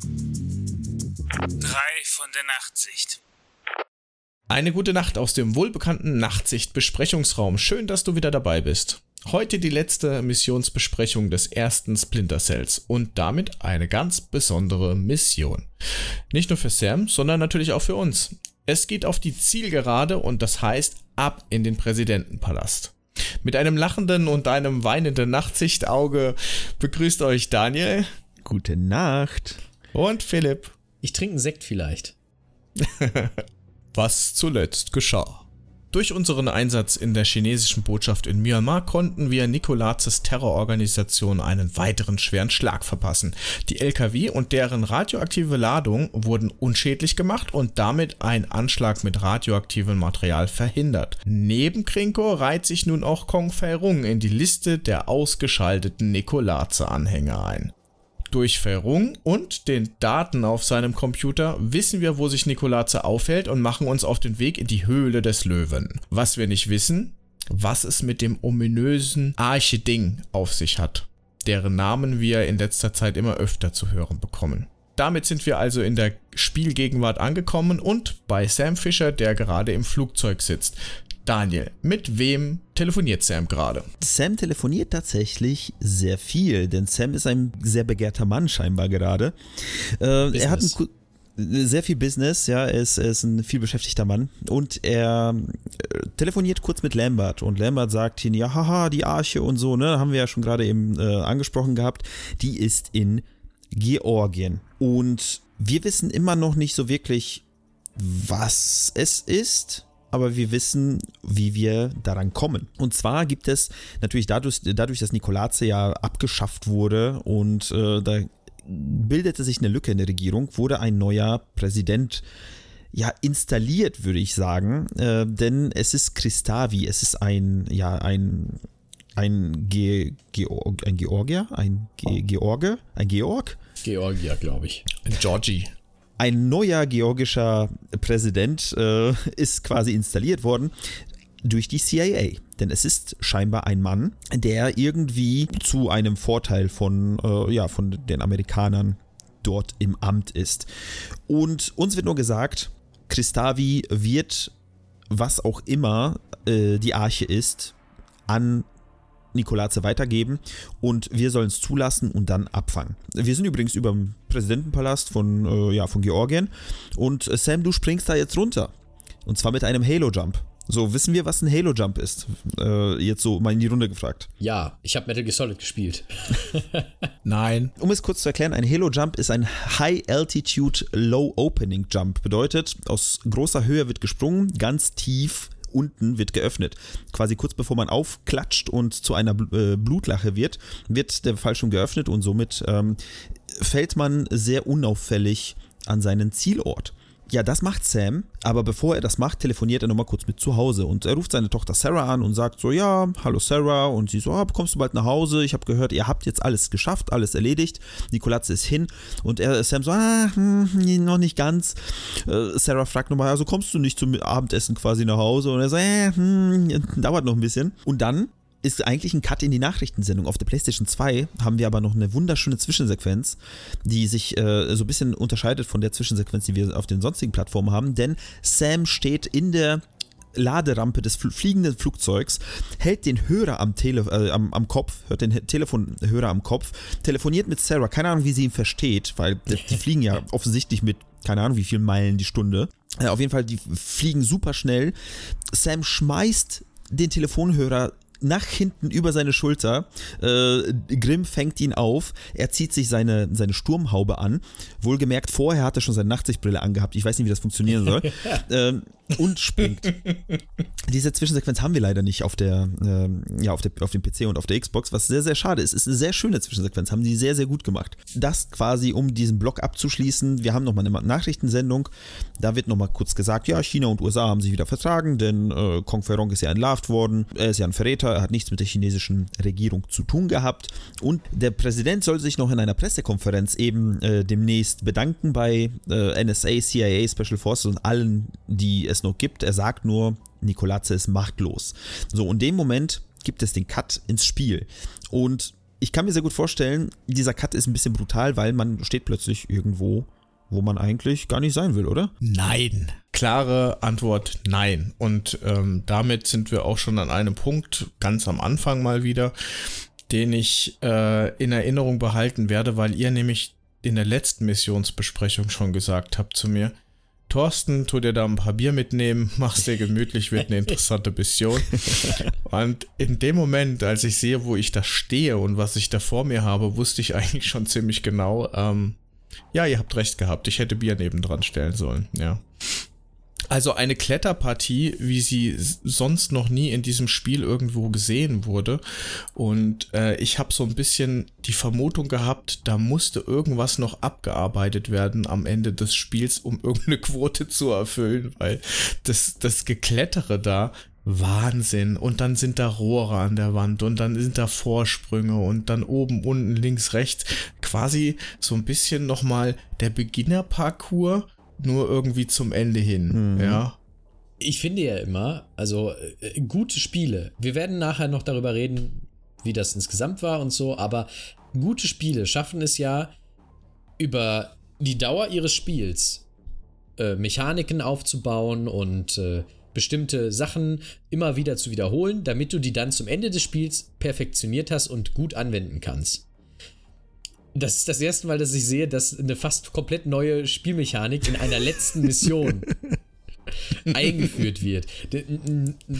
Drei von der Nachtsicht. Eine gute Nacht aus dem wohlbekannten Nachtsicht-Besprechungsraum. Schön, dass du wieder dabei bist. Heute die letzte Missionsbesprechung des ersten Splinter Cells und damit eine ganz besondere Mission. Nicht nur für Sam, sondern natürlich auch für uns. Es geht auf die Zielgerade und das heißt ab in den Präsidentenpalast. Mit einem lachenden und einem weinenden Nachtsichtauge begrüßt euch Daniel. Gute Nacht. Und Philipp. Ich trinke einen Sekt vielleicht. Was zuletzt geschah. Durch unseren Einsatz in der chinesischen Botschaft in Myanmar konnten wir Nikolazes Terrororganisation einen weiteren schweren Schlag verpassen. Die LKW und deren radioaktive Ladung wurden unschädlich gemacht und damit ein Anschlag mit radioaktivem Material verhindert. Neben Krinko reiht sich nun auch Kong Fei Rung in die Liste der ausgeschalteten Nikolaze-Anhänger ein. Durch Verrung und den Daten auf seinem Computer wissen wir, wo sich Nikolaze aufhält und machen uns auf den Weg in die Höhle des Löwen. Was wir nicht wissen, was es mit dem ominösen Arche-Ding auf sich hat, deren Namen wir in letzter Zeit immer öfter zu hören bekommen. Damit sind wir also in der Spielgegenwart angekommen und bei Sam Fisher, der gerade im Flugzeug sitzt. Daniel, mit wem telefoniert Sam gerade? Sam telefoniert tatsächlich sehr viel, denn Sam ist ein sehr begehrter Mann scheinbar gerade. Äh, er hat ein, sehr viel Business, ja, er ist, er ist ein viel beschäftigter Mann. Und er äh, telefoniert kurz mit Lambert. Und Lambert sagt ihn, ja, haha, die Arche und so, ne, haben wir ja schon gerade eben äh, angesprochen gehabt, die ist in Georgien. Und wir wissen immer noch nicht so wirklich, was es ist aber wir wissen, wie wir daran kommen. Und zwar gibt es natürlich dadurch, dadurch dass Nikolaze ja abgeschafft wurde und äh, da bildete sich eine Lücke in der Regierung, wurde ein neuer Präsident ja installiert, würde ich sagen, äh, denn es ist Christavi, es ist ein ja ein ein, Ge Georg, ein Georgier, ein Ge George, ein Georg? Georgier, glaube ich. Ein Georgie ein neuer georgischer Präsident äh, ist quasi installiert worden durch die CIA. Denn es ist scheinbar ein Mann, der irgendwie zu einem Vorteil von, äh, ja, von den Amerikanern dort im Amt ist. Und uns wird nur gesagt, Christavi wird, was auch immer äh, die Arche ist, an Nikolaze weitergeben und wir sollen es zulassen und dann abfangen. Wir sind übrigens über dem Präsidentenpalast von, äh, ja, von Georgien und äh, Sam, du springst da jetzt runter. Und zwar mit einem Halo-Jump. So, wissen wir, was ein Halo-Jump ist? Äh, jetzt so mal in die Runde gefragt. Ja, ich habe Metal Gear Solid gespielt. Nein. Um es kurz zu erklären, ein Halo-Jump ist ein High-Altitude Low-Opening Jump. Bedeutet, aus großer Höhe wird gesprungen, ganz tief unten wird geöffnet. Quasi kurz bevor man aufklatscht und zu einer äh, Blutlache wird, wird der Fallschirm geöffnet und somit ähm, fällt man sehr unauffällig an seinen Zielort. Ja, das macht Sam, aber bevor er das macht, telefoniert er nochmal kurz mit zu Hause und er ruft seine Tochter Sarah an und sagt so, ja, hallo Sarah und sie so, ah, kommst du bald nach Hause? Ich habe gehört, ihr habt jetzt alles geschafft, alles erledigt. Nikolazze ist hin und er, Sam so, ah, hm, noch nicht ganz. Äh, Sarah fragt nochmal, also kommst du nicht zum Abendessen quasi nach Hause? Und er sagt, äh, hm, dauert noch ein bisschen. Und dann ist eigentlich ein Cut in die Nachrichtensendung. Auf der PlayStation 2 haben wir aber noch eine wunderschöne Zwischensequenz, die sich äh, so ein bisschen unterscheidet von der Zwischensequenz, die wir auf den sonstigen Plattformen haben, denn Sam steht in der Laderampe des fliegenden Flugzeugs, hält den Hörer am, Tele äh, am, am Kopf, hört den Telefonhörer am Kopf, telefoniert mit Sarah, keine Ahnung, wie sie ihn versteht, weil die fliegen ja offensichtlich mit keine Ahnung wie vielen Meilen die Stunde. Äh, auf jeden Fall, die fliegen super schnell. Sam schmeißt den Telefonhörer nach hinten über seine Schulter. Äh, Grimm fängt ihn auf. Er zieht sich seine, seine Sturmhaube an. Wohlgemerkt, vorher hat er schon seine Nachtsichtbrille angehabt. Ich weiß nicht, wie das funktionieren soll. ähm, und springt. Diese Zwischensequenz haben wir leider nicht auf der, ähm, ja, auf, der, auf dem PC und auf der Xbox, was sehr, sehr schade ist. Es ist eine sehr schöne Zwischensequenz, haben die sehr, sehr gut gemacht. Das quasi, um diesen Block abzuschließen. Wir haben nochmal eine Nachrichtensendung. Da wird nochmal kurz gesagt, ja, China und USA haben sich wieder vertragen, denn äh, Kong Ferong ist ja entlarvt worden. Er ist ja ein Verräter, er hat nichts mit der chinesischen Regierung zu tun gehabt. Und der Präsident soll sich noch in einer Pressekonferenz eben äh, demnächst bedanken bei äh, NSA, CIA, Special Forces und allen, die es noch gibt. Er sagt nur, Nikolazze ist machtlos. So, und in dem Moment gibt es den Cut ins Spiel. Und ich kann mir sehr gut vorstellen, dieser Cut ist ein bisschen brutal, weil man steht plötzlich irgendwo, wo man eigentlich gar nicht sein will, oder? Nein. Klare Antwort nein. Und ähm, damit sind wir auch schon an einem Punkt, ganz am Anfang mal wieder, den ich äh, in Erinnerung behalten werde, weil ihr nämlich in der letzten Missionsbesprechung schon gesagt habt zu mir, Thorsten, tu dir da ein paar Bier mitnehmen, mach's dir gemütlich, wird eine interessante Mission. Und in dem Moment, als ich sehe, wo ich da stehe und was ich da vor mir habe, wusste ich eigentlich schon ziemlich genau, ähm, ja, ihr habt recht gehabt, ich hätte Bier nebendran stellen sollen, ja. Also eine Kletterpartie, wie sie sonst noch nie in diesem Spiel irgendwo gesehen wurde. Und äh, ich habe so ein bisschen die Vermutung gehabt, da musste irgendwas noch abgearbeitet werden am Ende des Spiels, um irgendeine Quote zu erfüllen, weil das, das Geklettere da Wahnsinn. Und dann sind da Rohre an der Wand und dann sind da Vorsprünge und dann oben, unten, links, rechts. Quasi so ein bisschen nochmal der Beginnerparcours nur irgendwie zum Ende hin, mhm. ja. Ich finde ja immer, also äh, gute Spiele, wir werden nachher noch darüber reden, wie das insgesamt war und so, aber gute Spiele schaffen es ja über die Dauer ihres Spiels äh, Mechaniken aufzubauen und äh, bestimmte Sachen immer wieder zu wiederholen, damit du die dann zum Ende des Spiels perfektioniert hast und gut anwenden kannst. Das ist das erste Mal, dass ich sehe, dass eine fast komplett neue Spielmechanik in einer letzten Mission eingeführt wird.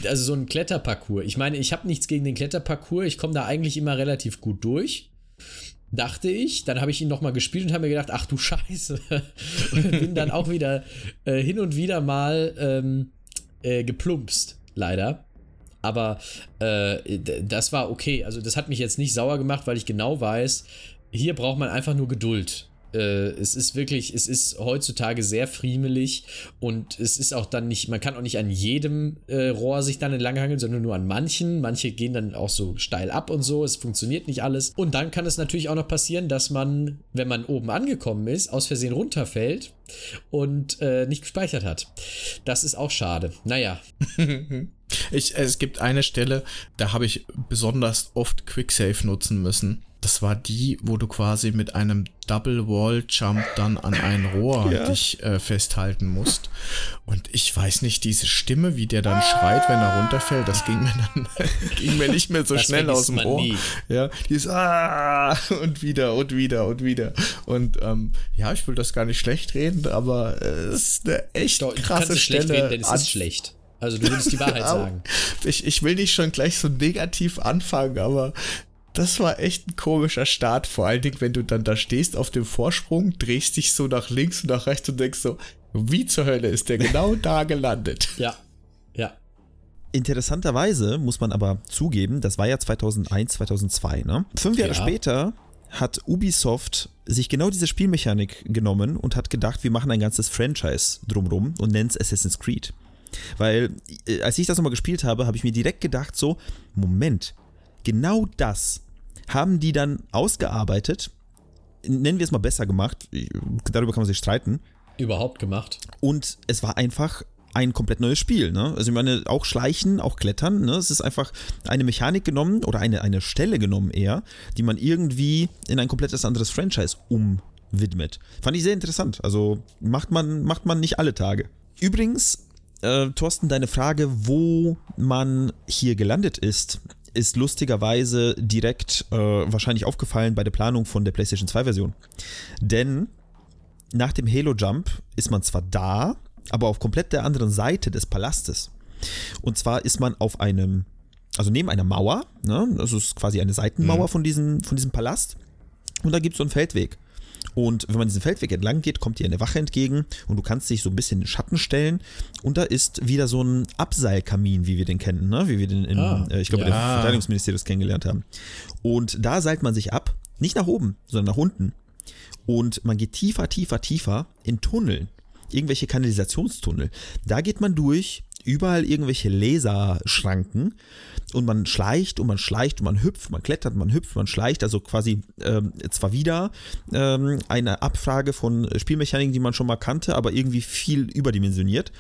Also so ein Kletterparcours. Ich meine, ich habe nichts gegen den Kletterparcours. Ich komme da eigentlich immer relativ gut durch. Dachte ich. Dann habe ich ihn nochmal gespielt und habe mir gedacht, ach du Scheiße. und bin dann auch wieder äh, hin und wieder mal ähm, äh, geplumpst. Leider. Aber äh, das war okay. Also das hat mich jetzt nicht sauer gemacht, weil ich genau weiß, hier braucht man einfach nur Geduld. Äh, es ist wirklich, es ist heutzutage sehr friemelig und es ist auch dann nicht, man kann auch nicht an jedem äh, Rohr sich dann entlanghangeln, sondern nur an manchen. Manche gehen dann auch so steil ab und so. Es funktioniert nicht alles. Und dann kann es natürlich auch noch passieren, dass man, wenn man oben angekommen ist, aus Versehen runterfällt und äh, nicht gespeichert hat. Das ist auch schade. Naja. ich, es gibt eine Stelle, da habe ich besonders oft Quicksave nutzen müssen. Das war die, wo du quasi mit einem Double Wall Jump dann an ein Rohr ja. dich äh, festhalten musst. Und ich weiß nicht, diese Stimme, wie der dann schreit, wenn er runterfällt, das ging mir dann ging mir nicht mehr so das schnell aus dem Ohr. Nie. Ja, dieses ah und wieder und wieder und wieder. Und ähm, ja, ich will das gar nicht schlecht reden, aber äh, es ist eine echt Doch, krasse du Stelle. Schlecht reden, denn es ist schlecht. Also du würdest die Wahrheit sagen. Ich, ich will nicht schon gleich so negativ anfangen, aber das war echt ein komischer Start, vor allen Dingen, wenn du dann da stehst auf dem Vorsprung, drehst dich so nach links und nach rechts und denkst so, wie zur Hölle ist der genau da gelandet? Ja, ja. Interessanterweise muss man aber zugeben, das war ja 2001, 2002, ne? Fünf Jahre ja. später hat Ubisoft sich genau diese Spielmechanik genommen und hat gedacht, wir machen ein ganzes Franchise drumrum und nennen es Assassin's Creed. Weil, äh, als ich das nochmal gespielt habe, habe ich mir direkt gedacht, so, Moment, genau das haben die dann ausgearbeitet, nennen wir es mal besser gemacht, darüber kann man sich streiten. Überhaupt gemacht. Und es war einfach ein komplett neues Spiel. Ne? Also ich meine, auch Schleichen, auch Klettern, ne? es ist einfach eine Mechanik genommen oder eine, eine Stelle genommen eher, die man irgendwie in ein komplettes anderes Franchise umwidmet. Fand ich sehr interessant. Also macht man, macht man nicht alle Tage. Übrigens, äh, Thorsten, deine Frage, wo man hier gelandet ist, ist lustigerweise direkt äh, wahrscheinlich aufgefallen bei der Planung von der PlayStation 2 Version. Denn nach dem Halo Jump ist man zwar da, aber auf komplett der anderen Seite des Palastes. Und zwar ist man auf einem, also neben einer Mauer, ne? das ist quasi eine Seitenmauer mhm. von, diesem, von diesem Palast. Und da gibt es so einen Feldweg. Und wenn man diesen Feldweg entlang geht, kommt dir eine Wache entgegen und du kannst dich so ein bisschen in den Schatten stellen. Und da ist wieder so ein Abseilkamin, wie wir den kennen, ne? wie wir den in, ah, äh, ich glaube, ja. der Verteidigungsministerium kennengelernt haben. Und da seilt man sich ab, nicht nach oben, sondern nach unten. Und man geht tiefer, tiefer, tiefer in Tunneln. Irgendwelche Kanalisationstunnel. Da geht man durch, überall irgendwelche Laserschranken und man schleicht und man schleicht und man hüpft, man klettert, man hüpft, man schleicht, also quasi ähm, zwar wieder ähm, eine Abfrage von Spielmechaniken, die man schon mal kannte, aber irgendwie viel überdimensioniert.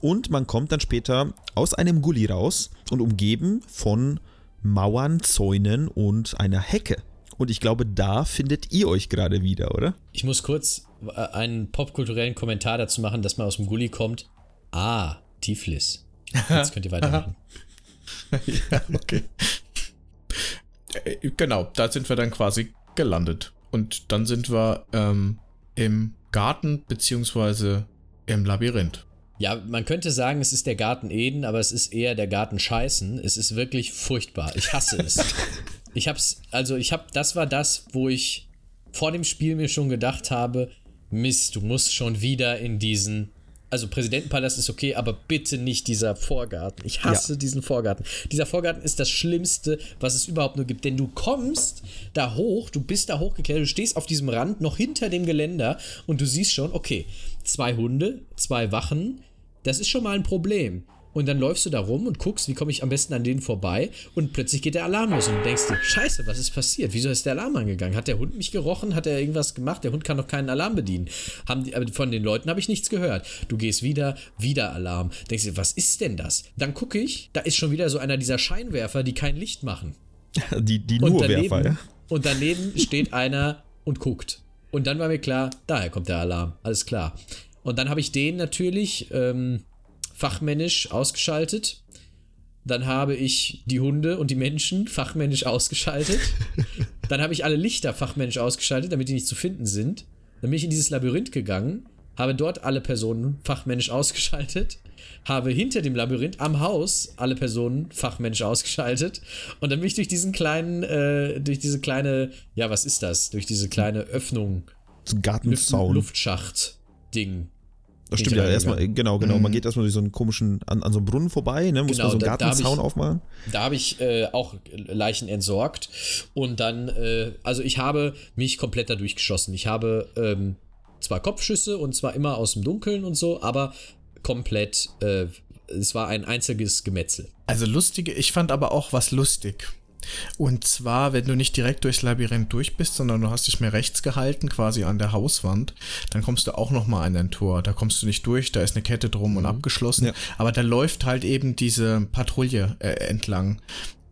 Und man kommt dann später aus einem Gully raus und umgeben von Mauern, Zäunen und einer Hecke. Und ich glaube, da findet ihr euch gerade wieder, oder? Ich muss kurz äh, einen popkulturellen Kommentar dazu machen, dass man aus dem Gully kommt. Ah, Tiflis. Jetzt könnt ihr weitermachen. ja, okay. Äh, Genau, da sind wir dann quasi gelandet. Und dann sind wir ähm, im Garten beziehungsweise im Labyrinth. Ja, man könnte sagen, es ist der Garten Eden, aber es ist eher der Garten Scheißen. Es ist wirklich furchtbar. Ich hasse es. ich hab's, also ich hab, das war das, wo ich vor dem Spiel mir schon gedacht habe, Mist, du musst schon wieder in diesen, also Präsidentenpalast ist okay, aber bitte nicht dieser Vorgarten. Ich hasse Ja. diesen Vorgarten. Dieser Vorgarten ist das Schlimmste, was es überhaupt nur gibt, denn du kommst da hoch, du bist da hochgeklettert, du stehst auf diesem Rand noch hinter dem Geländer und du siehst schon, okay, zwei Hunde, zwei Wachen, das ist schon mal ein Problem. Und dann läufst du da rum und guckst, wie komme ich am besten an denen vorbei und plötzlich geht der Alarm los und du denkst dir, scheiße, was ist passiert? Wieso ist der Alarm angegangen? Hat der Hund mich gerochen? Hat er irgendwas gemacht? Der Hund kann doch keinen Alarm bedienen. Haben die, aber von den Leuten habe ich nichts gehört. Du gehst wieder, wieder Alarm. Denkst dir, was ist denn das? Dann gucke ich, da ist schon wieder so einer dieser Scheinwerfer, die kein Licht machen. Die, die Und nur daneben, Werfer, ja? und daneben steht einer und guckt. Und dann war mir klar, daher kommt der Alarm. Alles klar. Und dann habe ich den natürlich ähm, fachmännisch ausgeschaltet. Dann habe ich die Hunde und die Menschen fachmännisch ausgeschaltet. Dann habe ich alle Lichter fachmännisch ausgeschaltet, damit die nicht zu finden sind. Dann bin ich in dieses Labyrinth gegangen, habe dort alle Personen fachmännisch ausgeschaltet, habe hinter dem Labyrinth am Haus alle Personen fachmännisch ausgeschaltet und dann bin ich durch diesen kleinen, äh, durch diese kleine, ja, was ist das? Durch diese kleine Öffnung, Gartenzaun. Luftschacht-Ding. Das stimmt ja erstmal, genau, genau. Man geht erstmal durch so einen komischen, an, an so einem Brunnen vorbei, ne? Muss Genau, man so einen Gartenzaun aufmachen. Da habe ich äh, auch Leichen entsorgt und dann, äh, also ich habe mich komplett da durchgeschossen. Ich habe ähm, zwar Kopfschüsse und zwar immer aus dem Dunkeln und so, aber komplett, äh, es war ein einziges Gemetzel. Also lustige, ich fand aber auch was lustig. Und zwar, wenn du nicht direkt durchs Labyrinth durch bist, sondern du hast dich mehr rechts gehalten, quasi an der Hauswand, dann kommst du auch noch mal an ein Tor. Da kommst du nicht durch, da ist eine Kette drum und abgeschlossen. Ja. Aber da läuft halt eben diese Patrouille äh, entlang.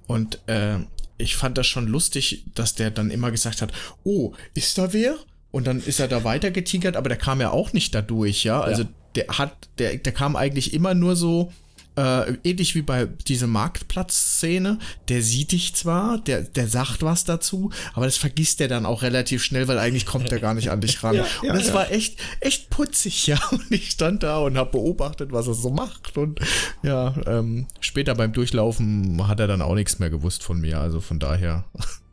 Und äh, ich fand das schon lustig, dass der dann immer gesagt hat, oh, ist da wer? Und dann ist er da weiter getigert, aber der kam ja auch nicht da durch, ja. Also Ja. der hat, der, der kam eigentlich immer nur so, äh, ähnlich wie bei dieser Marktplatzszene, der sieht dich zwar, der, der sagt was dazu, aber das vergisst er dann auch relativ schnell, weil eigentlich kommt er gar nicht an dich ran. Ja, ja, und das ja. war echt, echt putzig, ja. Und ich stand da und habe beobachtet, was er so macht. Und ja, ähm, später beim Durchlaufen hat er dann auch nichts mehr gewusst von mir. Also von daher,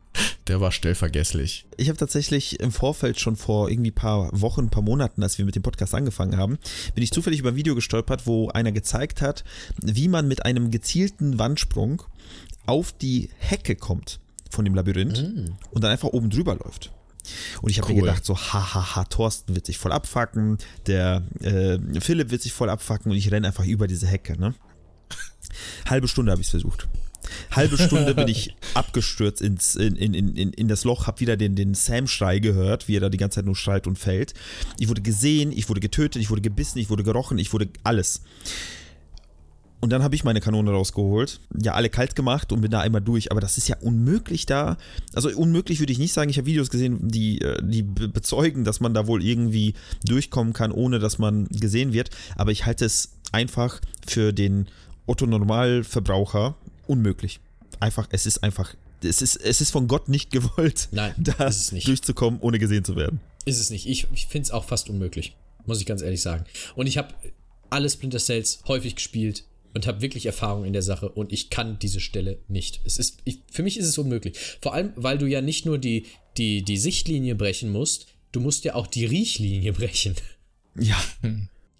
der war stellvergesslich. Ich habe tatsächlich im Vorfeld schon vor irgendwie paar Wochen, paar Monaten, als wir mit dem Podcast angefangen haben, bin ich zufällig über ein Video gestolpert, wo einer gezeigt hat, wie man mit einem gezielten Wandsprung auf die Hecke kommt von dem Labyrinth und dann einfach oben drüber läuft. Und ich habe mir Cool. gedacht, so, hahaha, Thorsten wird sich voll abfacken, der äh, Philipp wird sich voll abfacken und ich renne einfach über diese Hecke, ne? Halbe Stunde habe ich es versucht. Halbe Stunde bin ich abgestürzt ins, in, in, in, in das Loch, habe wieder den, den Sam-Schrei gehört, wie er da die ganze Zeit nur schreit und fällt. Ich wurde gesehen, ich wurde getötet, ich wurde gebissen, ich wurde gerochen, ich wurde alles. Und dann habe ich meine Kanone rausgeholt, ja, alle kalt gemacht und bin da einmal durch. Aber das ist ja unmöglich da. Also unmöglich würde ich nicht sagen. Ich habe Videos gesehen, die, äh, die be- bezeugen, dass man da wohl irgendwie durchkommen kann, ohne dass man gesehen wird. Aber ich halte es einfach für den Otto-Normalverbraucher unmöglich. Einfach, es ist einfach, es ist, es ist von Gott nicht gewollt, Nein, da ist es nicht. durchzukommen, ohne gesehen zu werden. Ist es nicht. Ich, ich finde es auch fast unmöglich. Muss ich ganz ehrlich sagen. Und ich habe alle Splinter Cells häufig gespielt und habe wirklich Erfahrung in der Sache und ich kann diese Stelle nicht. Es ist, ich, für mich ist es unmöglich. Vor allem, weil du ja nicht nur die, die, die Sichtlinie brechen musst, du musst ja auch die Riechlinie brechen. Ja,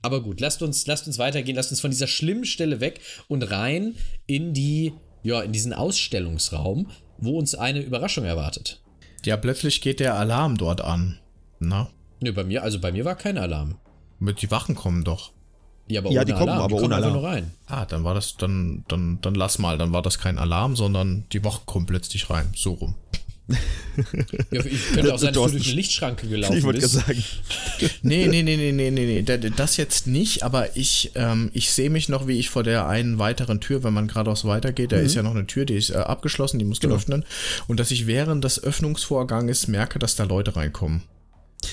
Aber gut, lasst uns, lasst uns weitergehen, lasst uns von dieser schlimmen Stelle weg und rein in die, ja, in diesen Ausstellungsraum, wo uns eine Überraschung erwartet. Ja, plötzlich geht der Alarm dort an. Na? Nö, bei mir, also bei mir war kein Alarm. Mit die Wachen kommen doch. Ja, aber Ja, ohne die kommen, Alarm. aber die kommen ohne Alarm. nur rein. Ah, dann war das, dann, dann, dann lass mal, dann war das kein Alarm, sondern die Wachen kommen plötzlich rein. So rum. Ja, ich könnte auch sein, dass du durch eine Lichtschranke gelaufen Ich wollte bist. gerade sagen. Nee, nee, nee, nee, nee, nee, nee, da- das jetzt nicht, aber ich, ähm, ich sehe mich noch, wie ich vor der einen weiteren Tür, wenn man geradeaus weitergeht, da ist ja noch eine Tür, die ist äh, abgeschlossen, die musst du öffnen. Und dass ich während des Öffnungsvorganges merke, dass da Leute reinkommen.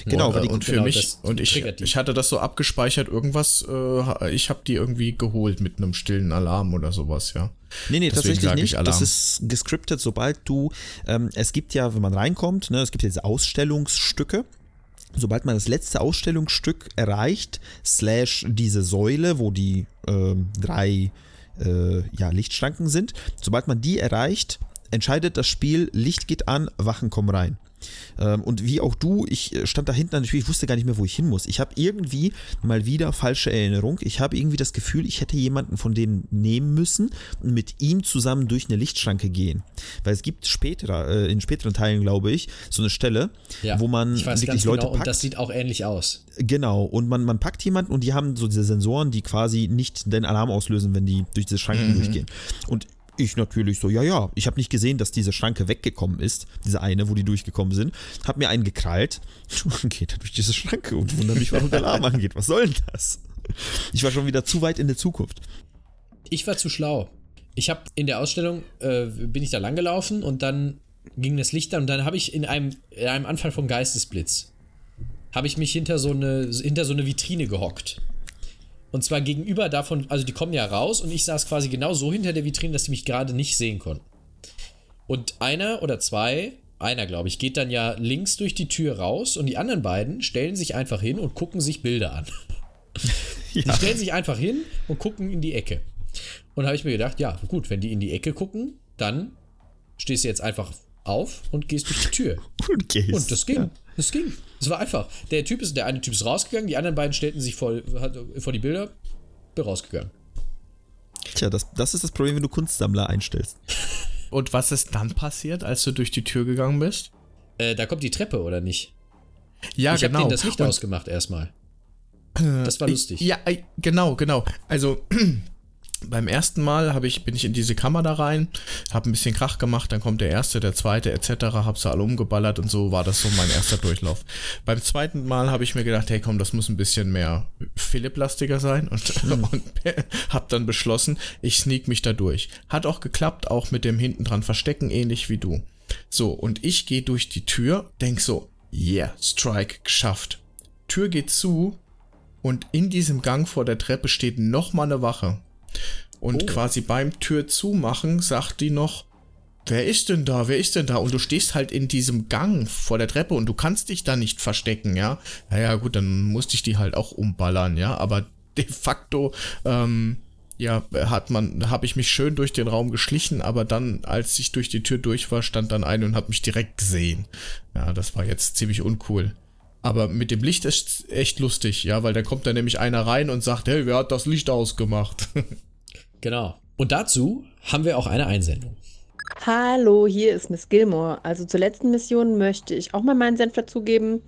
Genau, und, weil äh, die- und für genau, mich, das und ich, ich hatte das so abgespeichert, irgendwas, äh, ich habe die irgendwie geholt mit einem stillen Alarm oder sowas, ja. Nee, nee, Deswegen tatsächlich nicht. Das ist gescriptet, sobald du, ähm, es gibt ja, wenn man reinkommt, ne, es gibt ja diese Ausstellungsstücke. Sobald man das letzte Ausstellungsstück erreicht, slash diese Säule, wo die ähm, drei äh, ja, Lichtschranken sind, sobald man die erreicht, entscheidet das Spiel, Licht geht an, Wachen kommen rein. Ähm, und wie auch du, ich äh, stand da hinten Tür, ich wusste gar nicht mehr, wo ich hin muss. Ich habe irgendwie mal wieder falsche Erinnerung. Ich habe irgendwie das Gefühl, ich hätte jemanden von denen nehmen müssen und mit ihm zusammen durch eine Lichtschranke gehen. Weil es gibt später, äh, in späteren Teilen, glaube ich, so eine Stelle, Ja, wo man wirklich Leute genau, packt. und das sieht auch ähnlich aus. Genau, und man, man packt jemanden und die haben so diese Sensoren, die quasi nicht den Alarm auslösen, wenn die durch diese Schranken durchgehen. Und ich natürlich so, ja, ja, ich habe nicht gesehen, dass diese Schranke weggekommen ist, diese eine, wo die durchgekommen sind, habe mir einen gekrallt und geht durch diese Schranke und wundere mich, warum der Alarm angeht. Was soll denn das? Ich war schon wieder zu weit in der Zukunft. Ich war zu schlau. Ich habe in der Ausstellung, äh, bin ich da langgelaufen und dann ging das Licht an und dann habe ich in einem, in einem Anfall von Geistesblitz, habe ich mich hinter so, eine, hinter so eine Vitrine gehockt. Und zwar gegenüber davon, also die kommen ja raus und ich saß quasi genau so hinter der Vitrine, dass sie mich gerade nicht sehen konnten. Und einer oder zwei, einer glaube ich, geht dann ja links durch die Tür raus und die anderen beiden stellen sich einfach hin und gucken sich Bilder an. Die stellen sich einfach hin und gucken in die Ecke. Und da habe ich mir gedacht, ja, gut, wenn die in die Ecke gucken, dann stehst du jetzt einfach auf und gehst durch die Tür. Und gehst. Und das ging. Das ging. Es war einfach. Der Typ ist, der eine Typ ist rausgegangen, die anderen beiden stellten sich vor, vor die Bilder, bin rausgegangen. Tja, das, das ist das Problem, wenn du Kunstsammler einstellst. Und was ist dann passiert, als du durch die Tür gegangen bist? Äh, da kommt die Treppe, oder nicht? Ja, ich habe genau. denen das Licht Und- ausgemacht erstmal. Das war lustig. Ja, äh, genau, genau. Also beim ersten Mal hab ich, bin ich in diese Kammer da rein, habe ein bisschen Krach gemacht, dann kommt der erste, der zweite etc., hab sie alle umgeballert und so war das so mein erster Durchlauf. Beim zweiten Mal habe ich mir gedacht, hey komm, das muss ein bisschen mehr Philipp-lastiger sein und, und hab dann beschlossen, ich sneak mich da durch. Hat auch geklappt, auch mit dem hinten dran Verstecken, ähnlich wie du. So, und ich gehe durch die Tür, denk so, yeah, Strike, geschafft. Tür geht zu, und in diesem Gang vor der Treppe steht noch mal eine Wache. Und Oh. quasi beim Tür zumachen sagt die noch, wer ist denn da, wer ist denn da? Und du stehst halt in diesem Gang vor der Treppe und du kannst dich da nicht verstecken, ja. Naja, gut, dann musste ich die halt auch umballern, ja. Aber de facto, ähm, ja, hat man, habe ich mich schön durch den Raum geschlichen, aber dann, als ich durch die Tür durch war, stand dann eine und hat mich direkt gesehen. Ja, das war jetzt ziemlich uncool. Aber mit dem Licht ist echt lustig, ja, weil dann kommt da nämlich einer rein und sagt, hey, wer hat das Licht ausgemacht? Genau. Und dazu haben wir auch eine Einsendung. Hallo, hier ist Miss Gilmore. Also zur letzten Mission möchte ich auch mal meinen Senf dazugeben.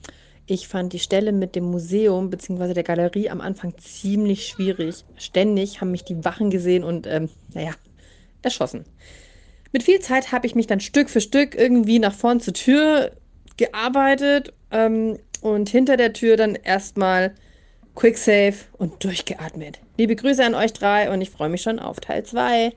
Ich fand die Stelle mit dem Museum bzw. der Galerie am Anfang ziemlich schwierig. Ständig haben mich die Wachen gesehen und, ähm, naja, erschossen. Mit viel Zeit habe ich mich dann Stück für Stück irgendwie nach vorn zur Tür gearbeitet ähm, und hinter der Tür dann erstmal Quick Save und durchgeatmet. Liebe Grüße an euch drei und ich freue mich schon auf Teil 2.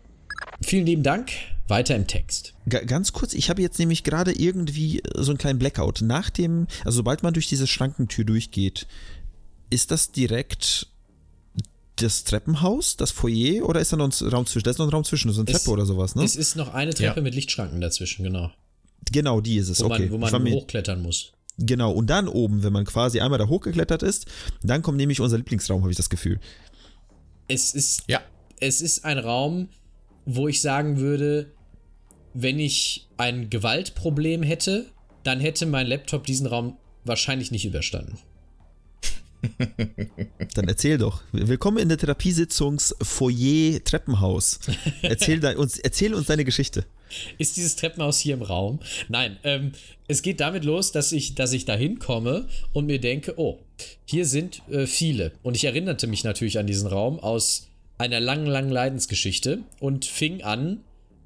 Vielen lieben Dank. Weiter im Text. Ga- Ganz kurz, ich habe jetzt nämlich gerade irgendwie so einen kleinen Blackout. Nach dem, also sobald man durch diese Schrankentür durchgeht, ist das direkt das Treppenhaus, das Foyer oder ist da noch ein Raum zwischen? Da ist noch ein Raum zwischen, so eine Es- Treppe oder sowas, ne? Es ist noch eine Treppe Ja. mit Lichtschranken dazwischen, genau. Genau, die ist es, Wo okay. man, wo man hochklettern muss. Genau, und dann oben, wenn man quasi einmal da hochgeklettert ist, dann kommt nämlich unser Lieblingsraum, habe ich das Gefühl. Es ist, ja. es ist ein Raum, wo ich sagen würde, wenn ich ein Gewaltproblem hätte, dann hätte mein Laptop diesen Raum wahrscheinlich nicht überstanden. Dann erzähl doch. Willkommen in der Therapiesitzungs Foyer Treppenhaus. Erzähl, uns, erzähl uns deine Geschichte. Ist dieses Treppenhaus hier im Raum? Nein, ähm, es geht damit los, dass ich, dass ich da hinkomme und mir denke, oh, hier sind äh, viele. Und ich erinnerte mich natürlich an diesen Raum aus einer langen, langen Leidensgeschichte und fing an,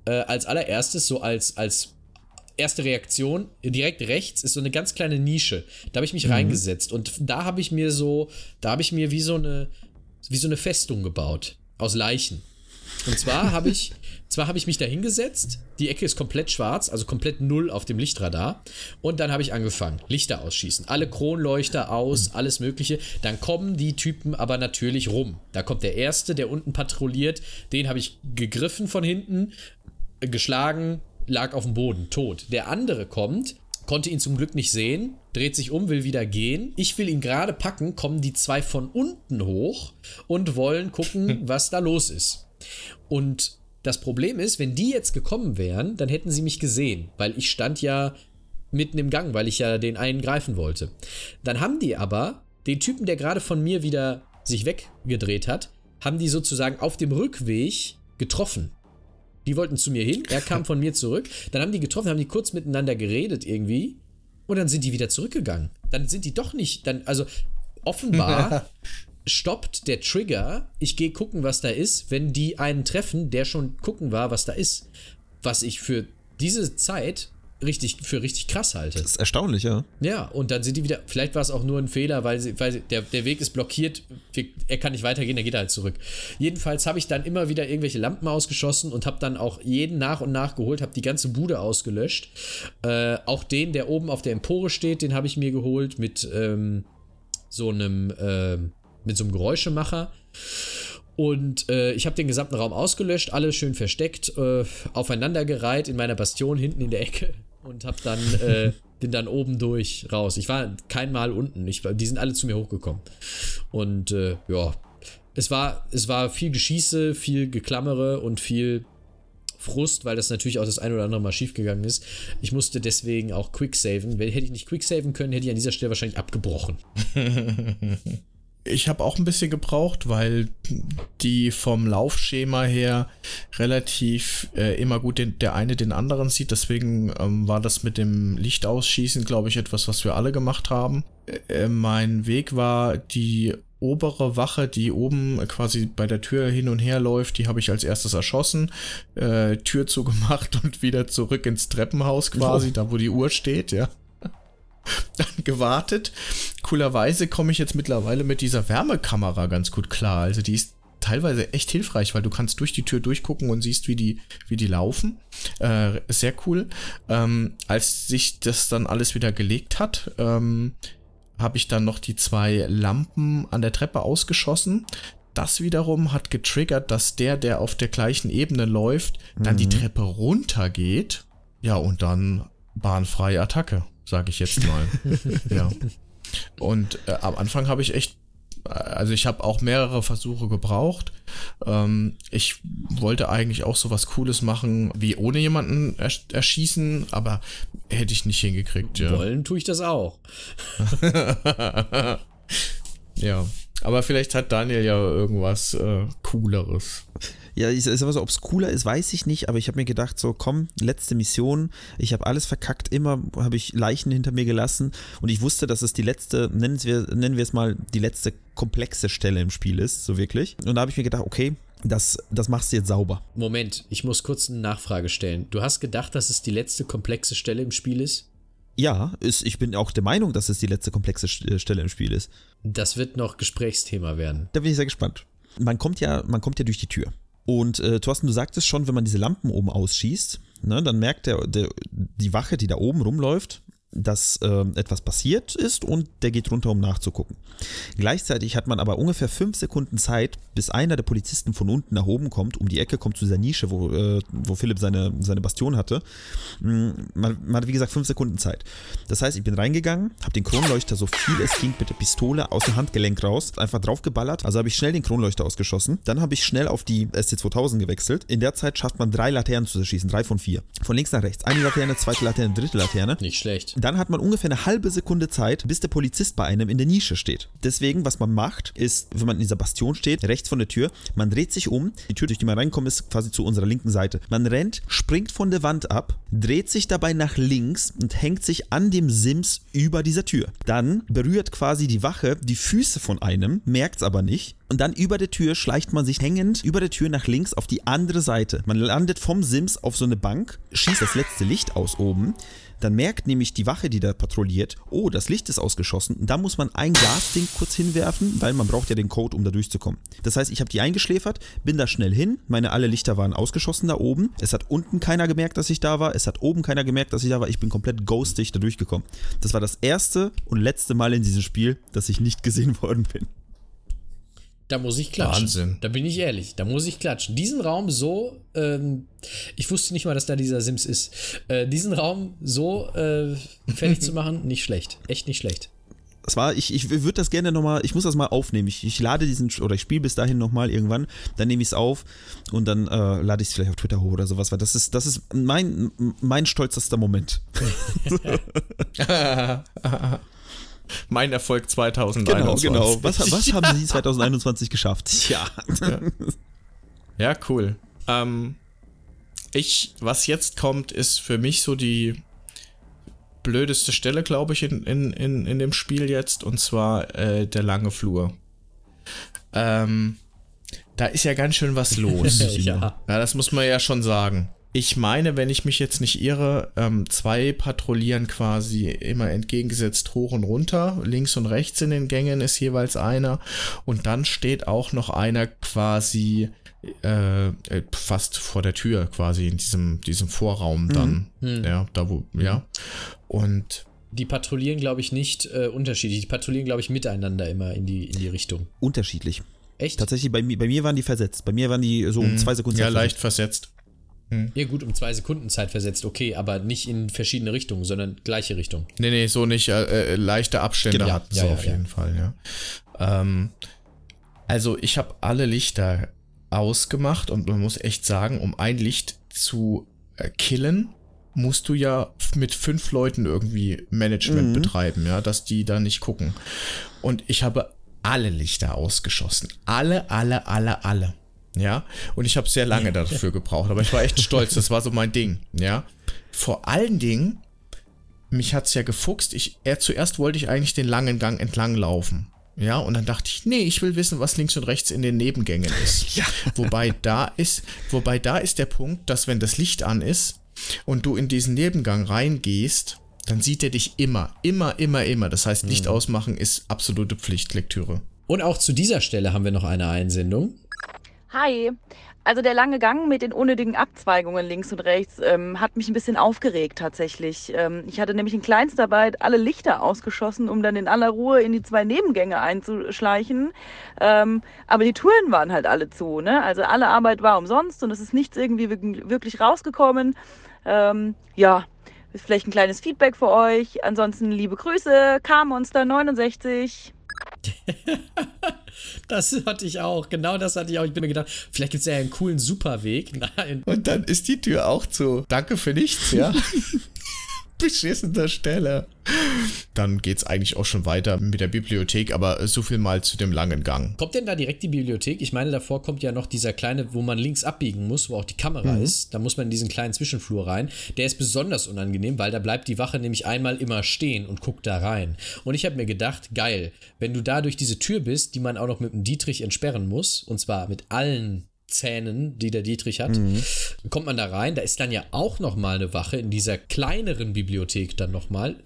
äh, als allererstes so als, als erste Reaktion, direkt rechts ist so eine ganz kleine Nische. Da habe ich mich Mhm. reingesetzt und da habe ich mir so, da habe ich mir wie so eine, wie so eine Festung gebaut aus Leichen. Und zwar habe ich, zwar habe ich mich da hingesetzt, die Ecke ist komplett schwarz, also komplett null auf dem Lichtradar. Und dann habe ich angefangen, Lichter ausschießen. Alle Kronleuchter aus, alles Mögliche. Dann kommen die Typen aber natürlich rum. Da kommt der Erste, der unten patrouilliert. Den habe ich gegriffen von hinten, geschlagen, lag auf dem Boden, tot. Der andere kommt, konnte ihn zum Glück nicht sehen, dreht sich um, will wieder gehen. Ich will ihn gerade packen, kommen die zwei von unten hoch und wollen gucken, was da los ist. Und das Problem ist, wenn die jetzt gekommen wären, dann hätten sie mich gesehen, weil ich stand ja mitten im Gang, weil ich ja den einen greifen wollte. Dann haben die aber den Typen, der gerade von mir wieder sich weggedreht hat, haben die sozusagen auf dem Rückweg getroffen. Die wollten zu mir hin, er kam von mir zurück, dann haben die getroffen, haben die kurz miteinander geredet irgendwie und dann sind die wieder zurückgegangen. Dann sind die doch nicht, dann, also offenbar stoppt der Trigger, ich gehe gucken, was da ist, wenn die einen treffen, der schon gucken war, was da ist. Was ich für diese Zeit richtig, für richtig krass halte. Das ist erstaunlich, ja. Ja, und dann sind die wieder, vielleicht war es auch nur ein Fehler, weil, sie, weil sie, der, der Weg ist blockiert, er kann nicht weitergehen, er geht halt zurück. Jedenfalls habe ich dann immer wieder irgendwelche Lampen ausgeschossen und habe dann auch jeden nach und nach geholt, habe die ganze Bude ausgelöscht. Äh, auch den, der oben auf der Empore steht, den habe ich mir geholt mit ähm, so einem, ähm, mit so einem Geräuschemacher. Und äh, ich habe den gesamten Raum ausgelöscht, alle schön versteckt, äh, aufeinandergereiht in meiner Bastion hinten in der Ecke und hab dann, äh, bin dann oben durch raus. Ich war kein Mal unten. Ich, die sind alle zu mir hochgekommen. Und äh, ja, es war, es war viel Geschieße, viel Geklammere und viel Frust, weil das natürlich auch das ein oder andere Mal schiefgegangen ist. Ich musste deswegen auch quicksaven. Hätte ich nicht quicksaven können, hätte ich an dieser Stelle wahrscheinlich abgebrochen. Ich habe auch ein bisschen gebraucht, weil die vom Laufschema her relativ äh, immer gut den, der eine den anderen sieht. Deswegen ähm, war das mit dem Lichtausschießen, glaube ich, etwas, was wir alle gemacht haben. Äh, mein Weg war die obere Wache, die oben quasi bei der Tür hin und her läuft, die habe ich als erstes erschossen, äh, Tür zugemacht und wieder zurück ins Treppenhaus quasi, da wo die Uhr steht, ja dann gewartet. Coolerweise komme ich jetzt mittlerweile mit dieser Wärmekamera ganz gut klar. Also die ist teilweise echt hilfreich, weil du kannst durch die Tür durchgucken und siehst, wie die, wie die laufen. Äh, sehr cool. Ähm, als sich das dann alles wieder gelegt hat, ähm, habe ich dann noch die zwei Lampen an der Treppe ausgeschossen. Das wiederum hat getriggert, dass der, der auf der gleichen Ebene läuft, dann die Treppe runtergeht. Ja, und dann bahnfreie Attacke, sage ich jetzt mal. ja. Und äh, am Anfang habe ich echt, also ich habe auch mehrere Versuche gebraucht. Ähm, ich wollte eigentlich auch so was Cooles machen, wie ohne jemanden ersch erschießen, aber hätte ich nicht hingekriegt. Ja. Wollen tue ich das auch. ja. Aber vielleicht hat Daniel ja irgendwas äh, Cooleres. Ja, ich sag mal so, ob es cooler ist, weiß ich nicht, aber ich habe mir gedacht, so komm, letzte Mission, ich habe alles verkackt, immer habe ich Leichen hinter mir gelassen und ich wusste, dass es die letzte, nennen wir, nennen wir es mal, die letzte komplexe Stelle im Spiel ist, so wirklich. Und da habe ich mir gedacht, okay, das, das machst du jetzt sauber. Moment, ich muss kurz eine Nachfrage stellen. Du hast gedacht, dass es die letzte komplexe Stelle im Spiel ist? Ja, ist, ich bin auch der Meinung, dass es die letzte komplexe St- Stelle im Spiel ist. Das wird noch Gesprächsthema werden. Da bin ich sehr gespannt. Man kommt ja, man kommt ja durch die Tür. Und äh, Thorsten, du sagtest schon, wenn man diese Lampen oben ausschießt, ne, dann merkt der, der, die Wache, die da oben rumläuft, dass ähm, etwas passiert ist und der geht runter, um nachzugucken. Gleichzeitig hat man aber ungefähr fünf Sekunden Zeit, bis einer der Polizisten von unten nach oben kommt, um die Ecke kommt zu dieser Nische, wo, äh, wo Philipp seine, seine Bastion hatte. Mm, Man, man hat, wie gesagt, fünf Sekunden Zeit. Das heißt, ich bin reingegangen, habe den Kronleuchter so viel es ging mit der Pistole aus dem Handgelenk raus, einfach draufgeballert. Also habe ich schnell den Kronleuchter ausgeschossen. Dann habe ich schnell auf die SC2000 gewechselt. In der Zeit schafft man drei Laternen zu zerschießen, drei von vier. Von links nach rechts. Eine Laterne, zweite Laterne, dritte Laterne. Nicht schlecht. Dann hat man ungefähr eine halbe Sekunde Zeit, bis der Polizist bei einem in der Nische steht. Deswegen, was man macht, ist, wenn man in dieser Bastion steht, rechts von der Tür, man dreht sich um. Die Tür, durch die man reinkommt, ist quasi zu unserer linken Seite. Man rennt, springt von der Wand ab, dreht sich dabei nach links und hängt sich an dem Sims über dieser Tür. Dann berührt quasi die Wache die Füße von einem, merkt es aber nicht. Und dann über der Tür schleicht man sich hängend über der Tür nach links auf die andere Seite. Man landet vom Sims auf so eine Bank, schießt das letzte Licht aus oben. Dann merkt nämlich die Wache, die da patrouilliert, oh, das Licht ist ausgeschossen. Und da muss man ein Gasding kurz hinwerfen, weil man braucht ja den Code, um da durchzukommen. Das heißt, ich habe die eingeschläfert, bin da schnell hin. Meine alle Lichter waren ausgeschossen da oben. Es hat unten keiner gemerkt, dass ich da war. Es hat oben keiner gemerkt, dass ich da war. Ich bin komplett ghostig da durchgekommen. Das war das erste und letzte Mal in diesem Spiel, dass ich nicht gesehen worden bin. Da muss ich klatschen. Wahnsinn. Da bin ich ehrlich. Da muss ich klatschen. Diesen Raum so, ähm, ich wusste nicht mal, dass da dieser Sims ist. Äh, diesen Raum so äh, fertig zu machen, nicht schlecht. Echt nicht schlecht. Das war, ich, ich würde das gerne nochmal, ich muss das mal aufnehmen. Ich, ich lade diesen, oder ich spiele bis dahin nochmal irgendwann, dann nehme ich es auf und dann äh, lade ich es vielleicht auf Twitter hoch oder sowas, weil das ist, das ist mein, mein stolzester Moment. Mein Erfolg Genau, 2021. genau. Was, was haben Sie 2021 geschafft? Tja. Ja, cool. Ähm, ich, was jetzt kommt, ist für mich so die blödeste Stelle, glaube ich, in, in, in, in dem Spiel jetzt, und zwar äh, der lange Flur. Ähm, da ist ja ganz schön was los. ja. Ja, das muss man ja schon sagen. Ich meine, wenn ich mich jetzt nicht irre, ähm, zwei patrouillieren quasi immer entgegengesetzt hoch und runter. Links und rechts in den Gängen ist jeweils einer. Und dann steht auch noch einer quasi äh, äh, fast vor der Tür, quasi in diesem, diesem Vorraum dann. Mhm. Ja, da wo, ja. Und Die patrouillieren, glaube ich, nicht äh, unterschiedlich. Die patrouillieren, glaube ich, miteinander immer in die, in die Richtung. Unterschiedlich. Echt? Tatsächlich, bei, mir- bei mir waren die versetzt. Bei mir waren die so um zwei Sekunden ja, leicht versetzt. Ja, gut, um zwei Sekunden Zeit versetzt, okay, aber nicht in verschiedene Richtungen, sondern gleiche Richtung. Nee, nee, so nicht. Äh, äh, leichte Abstände Genau, hatten ja, sie ja, auf ja. jeden Fall, ja. Ähm, also ich habe alle Lichter ausgemacht und man muss echt sagen, um ein Licht zu äh, killen, musst du ja mit fünf Leuten irgendwie Management Mhm. betreiben, ja, dass die da nicht gucken. Und ich habe alle Lichter ausgeschossen. Alle, alle, alle, alle. Ja, und ich habe sehr lange dafür gebraucht, aber ich war echt stolz, das war so mein Ding, ja. Vor allen Dingen, mich hat's ja gefuchst. Ich, er, zuerst wollte ich eigentlich den langen Gang entlang laufen. Ja, und dann dachte ich, nee, ich will wissen, was links und rechts in den Nebengängen ist. Ja. Wobei da ist, wobei da ist der Punkt, dass wenn das Licht an ist und du in diesen Nebengang reingehst, dann sieht er dich immer, immer, immer, immer. Das heißt, Licht ausmachen ist absolute Pflichtlektüre. Und auch zu dieser Stelle haben wir noch eine Einsendung. Hi. Also der lange Gang mit den unnötigen Abzweigungen links und rechts ähm, hat mich ein bisschen aufgeregt tatsächlich. Ähm, ich hatte nämlich in Kleinstarbeit alle Lichter ausgeschossen, um dann in aller Ruhe in die zwei Nebengänge einzuschleichen. Ähm, aber die Touren waren halt alle zu. Ne? Also alle Arbeit war umsonst und es ist nichts irgendwie wirk- wirklich rausgekommen. Ähm, ja, vielleicht ein kleines Feedback für euch. Ansonsten liebe Grüße, K-Monster69. Das hatte ich auch, genau das hatte ich auch. Ich bin mir gedacht, vielleicht gibt es ja einen coolen Superweg. Nein. Und dann ist die Tür auch zu. Danke für nichts, ja. Beschissener Stelle. Dann geht's eigentlich auch schon weiter mit der Bibliothek, aber so viel mal zu dem langen Gang. Kommt denn da direkt die Bibliothek? Ich meine, davor kommt ja noch dieser kleine, wo man links abbiegen muss, wo auch die Kamera ist. Da muss man in diesen kleinen Zwischenflur rein. Der ist besonders unangenehm, weil da bleibt die Wache nämlich einmal immer stehen und guckt da rein. Und ich habe mir gedacht, geil, wenn du da durch diese Tür bist, die man auch noch mit dem Dietrich entsperren muss, und zwar mit allen Zähnen, die der Dietrich hat, kommt man da rein. Da ist dann ja auch noch mal eine Wache in dieser kleineren Bibliothek dann noch mal,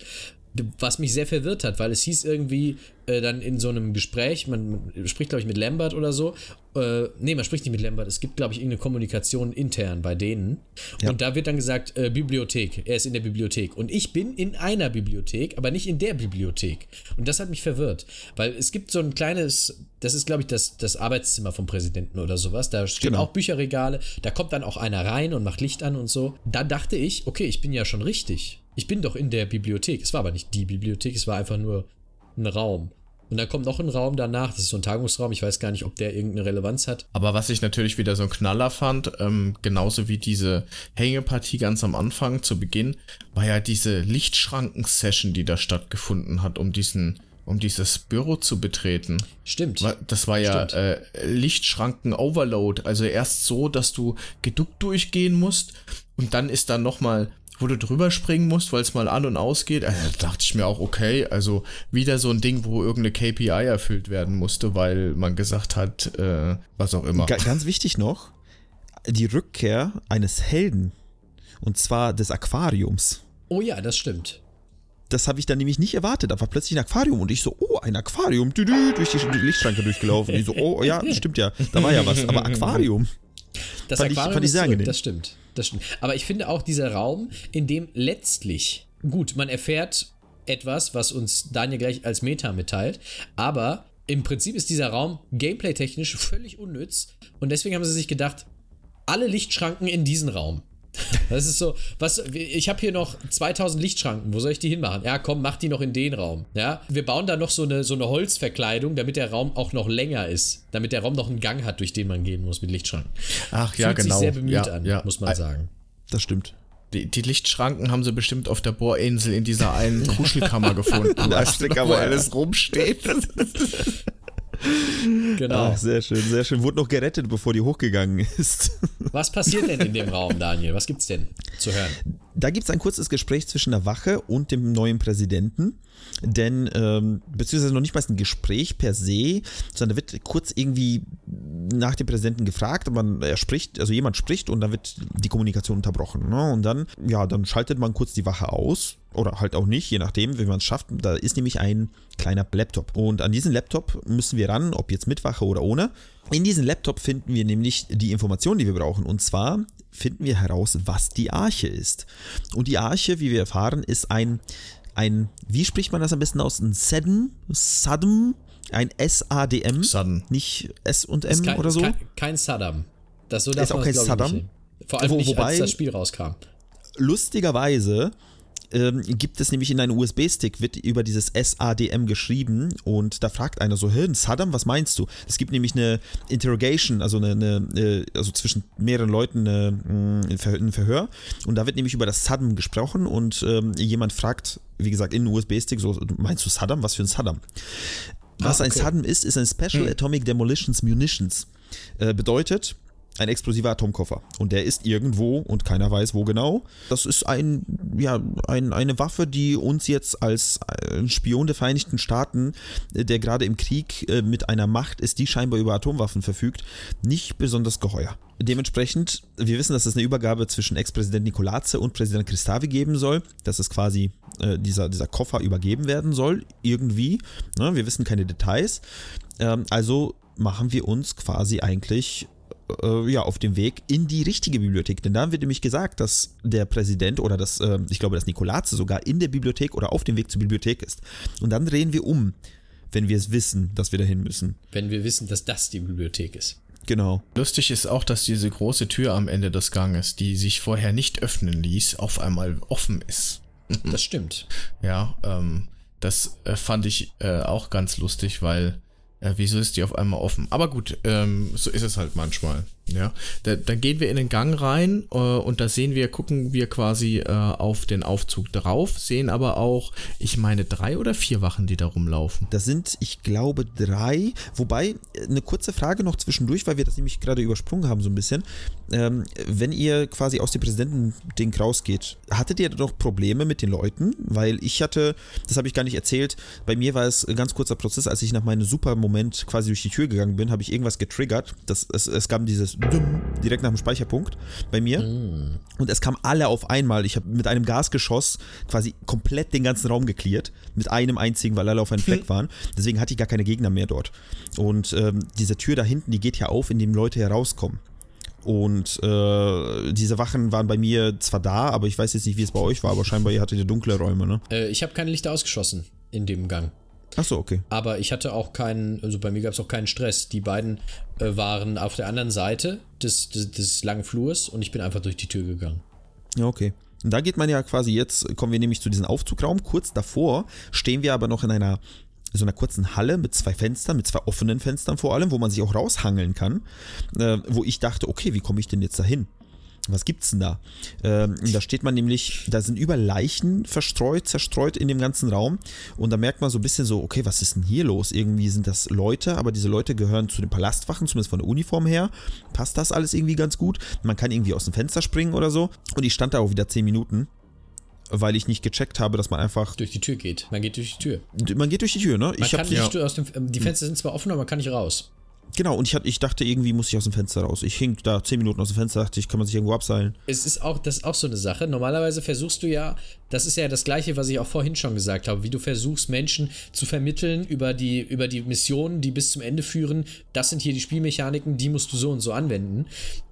was mich sehr verwirrt hat, weil es hieß irgendwie äh, dann in so einem Gespräch, man, man spricht glaube ich mit Lambert oder so, äh, nee, man spricht nicht mit Lambert, es gibt glaube ich irgendeine Kommunikation intern bei denen. Und da wird dann gesagt, äh, Bibliothek, er ist in der Bibliothek. Und ich bin in einer Bibliothek, aber nicht in der Bibliothek. Und das hat mich verwirrt, weil es gibt so ein kleines, das ist glaube ich das, das Arbeitszimmer vom Präsidenten oder sowas, da stehen Genau. auch Bücherregale, da kommt dann auch einer rein und macht Licht an und so, da dachte ich, okay, ich bin ja schon richtig. Ich bin doch in der Bibliothek. Es war aber nicht die Bibliothek, es war einfach nur ein Raum. Und dann kommt noch ein Raum danach, das ist so ein Tagungsraum, ich weiß gar nicht, ob der irgendeine Relevanz hat. Aber was ich natürlich wieder so ein Knaller fand, ähm, genauso wie diese Hängepartie ganz am Anfang zu Beginn, war ja diese Lichtschranken-Session, die da stattgefunden hat, um diesen um dieses Büro zu betreten. Stimmt. Das war ja äh, Lichtschranken-Overload. Also erst so, dass du geduckt durchgehen musst und dann ist dann nochmal, wo du drüber springen musst, weil es mal an und ausgeht. Also, da dachte ich mir auch, okay, also wieder so ein Ding, wo irgendeine KPI erfüllt werden musste, weil man gesagt hat, äh, was auch immer. Ga ganz wichtig noch, die Rückkehr eines Helden. Und zwar des Aquariums. Oh ja, das stimmt das habe ich dann nämlich nicht erwartet. Da war plötzlich ein Aquarium und ich so, oh, ein Aquarium, dü -dü, durch die Lichtschranke durchgelaufen. Und ich so, oh, ja, stimmt ja, da war ja was. Aber Aquarium. Das fand Aquarium ich, fand ich sehr angenehm. Das stimmt, das stimmt. Aber ich finde auch dieser Raum, in dem letztlich, gut, man erfährt etwas, was uns Daniel gleich als Meta mitteilt, aber im Prinzip ist dieser Raum gameplay-technisch völlig unnütz und deswegen haben sie sich gedacht, alle Lichtschranken in diesen Raum. Das ist so, was, ich habe hier noch 2000 Lichtschranken, wo soll ich die hinmachen? Ja, komm, mach die noch in den Raum. Ja, wir bauen da noch so eine, so eine Holzverkleidung, damit der Raum auch noch länger ist. Damit der Raum noch einen Gang hat, durch den man gehen muss mit Lichtschranken. Ach ja, Fühlt genau. Sich sehr bemüht ja, an, ja. muss man sagen. Das stimmt. Die, die, Lichtschranken haben sie bestimmt auf der Bohrinsel in dieser einen Kuschelkammer gefunden. du, wo alles rumsteht. Genau. Ach, sehr schön, sehr schön. Wurde noch gerettet, bevor die hochgegangen ist. Was passiert denn in dem Raum, Daniel? Was gibt's denn zu hören? Da gibt es ein kurzes Gespräch zwischen der Wache und dem neuen Präsidenten. Denn, ähm, beziehungsweise noch nicht mal ein Gespräch per se, sondern da wird kurz irgendwie nach dem Präsidenten gefragt, aber er spricht, also jemand spricht und dann wird die Kommunikation unterbrochen. Ne? Und dann, ja, dann schaltet man kurz die Wache aus oder halt auch nicht, je nachdem, wie man es schafft. Da ist nämlich ein kleiner Laptop. Und an diesen Laptop müssen wir ran, ob jetzt mit Wache oder ohne. In diesem Laptop finden wir nämlich die Informationen, die wir brauchen. Und zwar finden wir heraus, was die Arche ist. Und die Arche, wie wir erfahren, ist ein, ein wie spricht man das am besten aus? Ein Sadm? Sadm? Ein S-A-D-M? Saddam. Nicht S und M kein, oder so? Kein, kein Saddam. Das so ist auch kein Saddam. Vor allem Wo, nicht, wobei, als das Spiel rauskam. Lustigerweise ähm, gibt es nämlich in einem USB-Stick, wird über dieses SADM geschrieben und da fragt einer so, hey, Saddam, was meinst du? Es gibt nämlich eine Interrogation, also, eine, eine äh, also zwischen mehreren Leuten eine, mm, ein Verhör und da wird nämlich über das Saddam gesprochen und ähm, jemand fragt, wie gesagt, in einem USB-Stick, so, meinst du Saddam? Was für ein Saddam? Was ah, okay. ein Saddam ist, ist ein Special hm. Atomic Demolitions Munitions. Äh, bedeutet, ein explosiver Atomkoffer. Und der ist irgendwo und keiner weiß, wo genau. Das ist ein, ja, ein, eine Waffe, die uns jetzt als Spion der Vereinigten Staaten, äh, der gerade im Krieg äh, mit einer Macht ist, die scheinbar über Atomwaffen verfügt, nicht besonders geheuer. Dementsprechend, wir wissen, dass es eine Übergabe zwischen Ex-Präsident Nikolaze und Präsident Christavi geben soll, dass es quasi äh, dieser, dieser Koffer übergeben werden soll, irgendwie. Ne? Wir wissen keine Details. Ähm, also machen wir uns quasi eigentlich äh, ja, auf dem Weg in die richtige Bibliothek. Denn da wird nämlich gesagt, dass der Präsident oder das, äh, ich glaube, dass Nikolaze sogar in der Bibliothek oder auf dem Weg zur Bibliothek ist. Und dann drehen wir um, wenn wir es wissen, dass wir dahin müssen. Wenn wir wissen, dass das die Bibliothek ist. Genau. Lustig ist auch, dass diese große Tür am Ende des Ganges, die sich vorher nicht öffnen ließ, auf einmal offen ist. Das stimmt. Ja, ähm, das äh, fand ich äh, auch ganz lustig, weil äh, wieso ist die auf einmal offen? Aber gut, ähm, so ist es halt manchmal. Ja, da, dann gehen wir in den Gang rein äh, und da sehen wir, gucken wir quasi äh, auf den Aufzug drauf, sehen aber auch, ich meine, drei oder vier Wachen, die da rumlaufen. Das sind, ich glaube, drei. Wobei, eine kurze Frage noch zwischendurch, weil wir das nämlich gerade übersprungen haben, so ein bisschen. Ähm, wenn ihr quasi aus dem Präsidenten-Ding rausgeht, hattet ihr doch Probleme mit den Leuten? Weil ich hatte, das habe ich gar nicht erzählt, bei mir war es ein ganz kurzer Prozess, als ich nach meinem Super-Moment quasi durch die Tür gegangen bin, habe ich irgendwas getriggert. Das, es, es gab dieses direkt nach dem Speicherpunkt bei mir. Mm. Und es kam alle auf einmal. Ich habe mit einem Gasgeschoss quasi komplett den ganzen Raum geklärt. Mit einem einzigen, weil alle auf einem Fleck waren. Deswegen hatte ich gar keine Gegner mehr dort. Und ähm, diese Tür da hinten, die geht ja auf, indem Leute herauskommen. Und äh, diese Wachen waren bei mir zwar da, aber ich weiß jetzt nicht, wie es bei euch war, aber scheinbar ihr hattet ja dunkle Räume, ne? Äh, ich habe keine Lichter ausgeschossen in dem Gang. Ach so, okay. Aber ich hatte auch keinen, also bei mir gab es auch keinen Stress. Die beiden äh, waren auf der anderen Seite des, des, des langen Flurs und ich bin einfach durch die Tür gegangen. Ja, okay. Und da geht man ja quasi jetzt, kommen wir nämlich zu diesem Aufzugraum. Kurz davor stehen wir aber noch in einer so einer kurzen Halle mit zwei Fenstern, mit zwei offenen Fenstern vor allem, wo man sich auch raushangeln kann, äh, wo ich dachte, okay, wie komme ich denn jetzt dahin? Was gibt's denn da? Ähm, da steht man nämlich, da sind über Leichen verstreut, zerstreut in dem ganzen Raum. Und da merkt man so ein bisschen so, okay, was ist denn hier los? Irgendwie sind das Leute, aber diese Leute gehören zu den Palastwachen, zumindest von der Uniform her. Passt das alles irgendwie ganz gut? Man kann irgendwie aus dem Fenster springen oder so. Und ich stand da auch wieder 10 Minuten weil ich nicht gecheckt habe, dass man einfach. Durch die Tür geht. Man geht durch die Tür. Man geht durch die Tür, ne? Man ich kann nicht aus dem, die Fenster sind zwar offen, aber man kann nicht raus. Genau, und ich, ich dachte, irgendwie muss ich aus dem Fenster raus. Ich hing da 10 Minuten aus dem Fenster, dachte ich, kann man sich irgendwo abseilen. Es ist auch, das ist auch so eine Sache. Normalerweise versuchst du ja, das ist ja das Gleiche, was ich auch vorhin schon gesagt habe, wie du versuchst, Menschen zu vermitteln über die, über die Missionen, die bis zum Ende führen. Das sind hier die Spielmechaniken, die musst du so und so anwenden.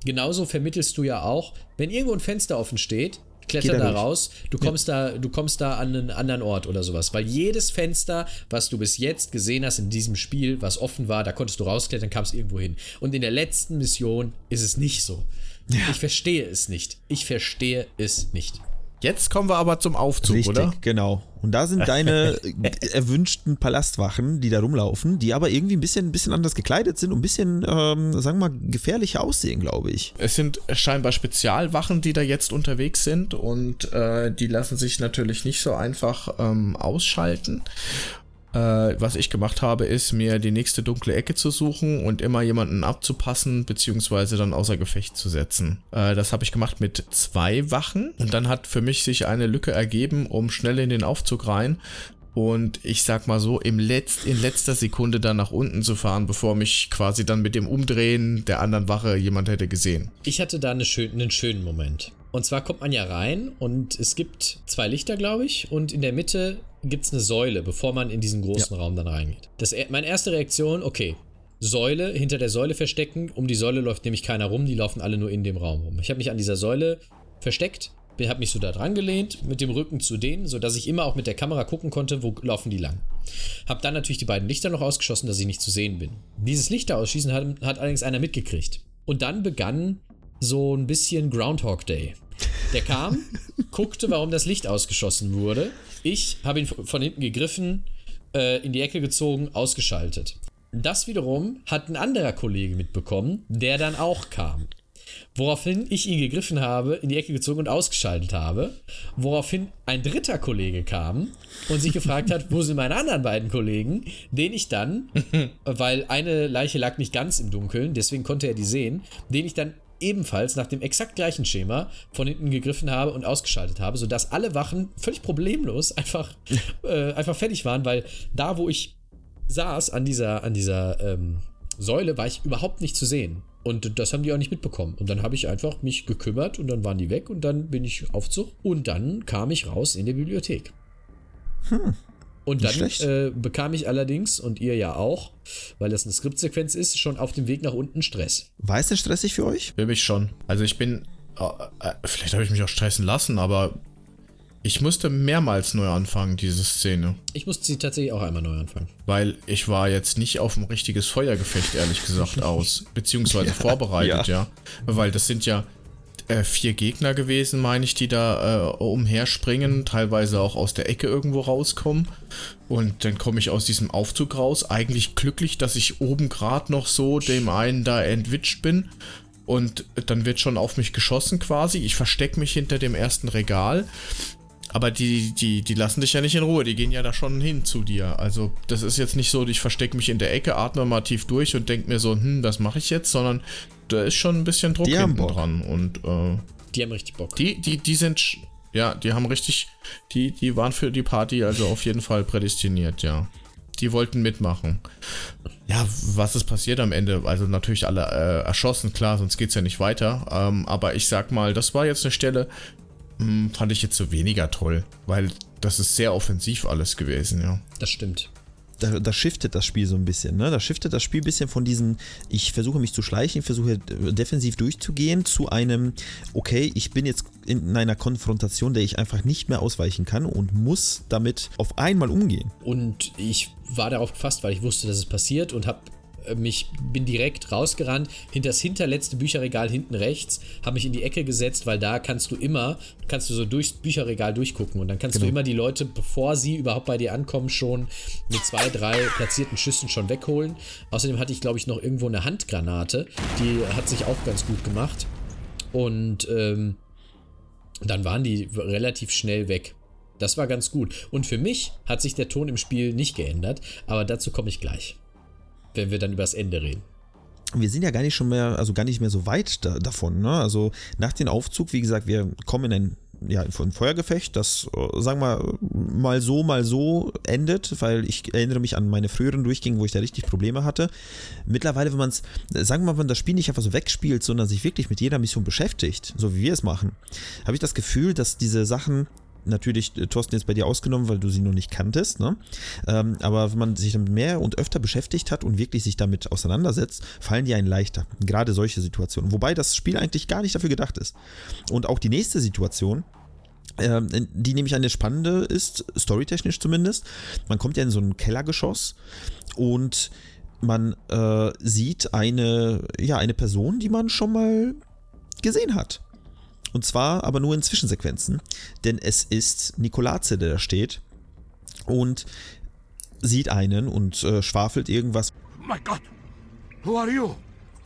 Genauso vermittelst du ja auch, wenn irgendwo ein Fenster offen steht, kletter da, raus, du kommst da, du kommst da an einen anderen Ort oder sowas. Weil jedes Fenster, was du bis jetzt gesehen hast in diesem Spiel, was offen war, da konntest du rausklettern, kamst irgendwo hin. Und in der letzten Mission ist es nicht so. Ich verstehe es nicht. Ich verstehe es nicht. Jetzt kommen wir aber zum Aufzug, Richtig, oder? genau. Und da sind deine erwünschten Palastwachen, die da rumlaufen, die aber irgendwie ein bisschen, ein bisschen anders gekleidet sind und ein bisschen, ähm, sagen wir mal, gefährlicher aussehen, glaube ich. Es sind scheinbar Spezialwachen, die da jetzt unterwegs sind und äh, die lassen sich natürlich nicht so einfach ähm, ausschalten. Äh, was ich gemacht habe, ist mir die nächste dunkle Ecke zu suchen und immer jemanden abzupassen, beziehungsweise dann außer Gefecht zu setzen. Äh, das habe ich gemacht mit zwei Wachen und dann hat für mich sich eine Lücke ergeben, um schnell in den Aufzug rein und ich sag mal so, im Letz-, in letzter Sekunde dann nach unten zu fahren, bevor mich quasi dann mit dem Umdrehen der anderen Wache jemand hätte gesehen. Ich hatte da eine schön, einen schönen Moment. Und zwar kommt man ja rein und es gibt zwei Lichter, glaube ich, und in der Mitte gibt es eine Säule, bevor man in diesen großen Raum dann reingeht. Das, meine erste Reaktion, okay, Säule, hinter der Säule verstecken. Um die Säule läuft nämlich keiner rum, die laufen alle nur in dem Raum rum. Ich habe mich an dieser Säule versteckt, habe mich so da dran gelehnt, mit dem Rücken zu denen, sodass ich immer auch mit der Kamera gucken konnte, wo laufen die lang. Hab dann natürlich die beiden Lichter noch ausgeschossen, dass ich nicht zu sehen bin. Dieses Lichter ausschießen hat, hat allerdings einer mitgekriegt. Und dann begann so ein bisschen Groundhog Day. Der kam, guckte, warum das Licht ausgeschossen wurde. Ich habe ihn von hinten gegriffen, äh, in die Ecke gezogen, ausgeschaltet. Das wiederum hat ein anderer Kollege mitbekommen, der dann auch kam. Woraufhin ich ihn gegriffen habe, in die Ecke gezogen und ausgeschaltet habe. Woraufhin ein dritter Kollege kam und sich gefragt hat, wo sind meine anderen beiden Kollegen, den ich dann, weil eine Leiche lag nicht ganz im Dunkeln, deswegen konnte er die sehen, den ich dann ebenfalls nach dem exakt gleichen Schema von hinten gegriffen habe und ausgeschaltet habe, sodass alle Wachen völlig problemlos einfach, äh, einfach fertig waren, weil da, wo ich saß an dieser, an dieser ähm, Säule, war ich überhaupt nicht zu sehen. Und das haben die auch nicht mitbekommen. Und dann habe ich einfach mich gekümmert und dann waren die weg und dann bin ich Aufzug und dann kam ich raus in die Bibliothek. Hm. Und dann äh, bekam ich allerdings, und ihr ja auch, weil das eine Skriptsequenz ist, schon auf dem Weg nach unten Stress. War es denn stressig für euch? Für mich schon. Also ich bin, äh, äh, vielleicht habe ich mich auch stressen lassen, aber ich musste mehrmals neu anfangen, diese Szene. Ich musste sie tatsächlich auch einmal neu anfangen. Weil ich war jetzt nicht auf ein richtiges Feuergefecht, ehrlich gesagt, aus. Beziehungsweise ja, vorbereitet, ja. ja. Weil das sind ja äh, vier Gegner gewesen, meine ich, die da äh, umherspringen, teilweise auch aus der Ecke irgendwo rauskommen. Und dann komme ich aus diesem Aufzug raus, eigentlich glücklich, dass ich oben gerade noch so dem einen da entwitscht bin. Und dann wird schon auf mich geschossen quasi. Ich verstecke mich hinter dem ersten Regal. Aber die, die, die lassen dich ja nicht in Ruhe, die gehen ja da schon hin zu dir. Also das ist jetzt nicht so, ich verstecke mich in der Ecke, atme mal tief durch und denke mir so, hm, was mache ich jetzt, sondern da ist schon ein bisschen Druck die hinten dran. Und äh, die haben richtig Bock. Die, die, die sind, ja, die haben richtig, die, die waren für die Party also auf jeden Fall prädestiniert, ja. Die wollten mitmachen. Ja, was ist passiert am Ende? Also natürlich alle äh, erschossen, klar, sonst geht es ja nicht weiter. Ähm, aber ich sag mal, das war jetzt eine Stelle, hm, fand ich jetzt so weniger toll, weil das ist sehr offensiv alles gewesen, ja. Das stimmt. Da, da shiftet das Spiel so ein bisschen, ne? Da shiftet das Spiel ein bisschen von diesem, ich versuche mich zu schleichen, ich versuche defensiv durchzugehen, zu einem, okay, ich bin jetzt in einer Konfrontation, der ich einfach nicht mehr ausweichen kann und muss damit auf einmal umgehen. Und ich war darauf gefasst, weil ich wusste, dass es passiert und habe äh, mich, bin direkt rausgerannt, hinter das hinterletzte Bücherregal hinten rechts, habe mich in die Ecke gesetzt, weil da kannst du immer, kannst du so durchs Bücherregal durchgucken und dann kannst Genau. du immer die Leute, bevor sie überhaupt bei dir ankommen, schon mit zwei, drei platzierten Schüssen schon wegholen. Außerdem hatte ich, glaube ich, noch irgendwo eine Handgranate, die hat sich auch ganz gut gemacht. Und ähm, dann waren die relativ schnell weg. Das war ganz gut. Und für mich hat sich der Ton im Spiel nicht geändert, aber dazu komme ich gleich. Wenn wir dann über das Ende reden. wir sind ja gar nicht schon mehr, also gar nicht mehr so weit da, davon. Ne? Also nach dem Aufzug, wie gesagt, wir kommen in ein, ja, in ein Feuergefecht, das, äh, sagen wir mal so, mal so endet, weil ich erinnere mich an meine früheren Durchgänge, wo ich da richtig Probleme hatte. Mittlerweile, wenn man es, sagen wir mal, wenn das Spiel nicht einfach so wegspielt, sondern sich wirklich mit jeder Mission beschäftigt, so wie wir es machen, habe ich das Gefühl, dass diese Sachen natürlich, äh, Thorsten, jetzt bei dir ausgenommen, weil du sie noch nicht kanntest, ne? Ähm, aber wenn man sich damit mehr und öfter beschäftigt hat und wirklich sich damit auseinandersetzt, fallen die einen leichter. Gerade solche Situationen. Wobei das Spiel eigentlich gar nicht dafür gedacht ist. Und auch die nächste Situation, ähm, die nämlich eine spannende ist, storytechnisch zumindest. Man kommt ja in so ein Kellergeschoss und man äh, sieht eine, ja, eine Person, die man schon mal gesehen hat. Und zwar aber nur in Zwischensequenzen, denn es ist Nikolaze, der da steht und sieht einen und äh, schwafelt irgendwas. My God! Who are you?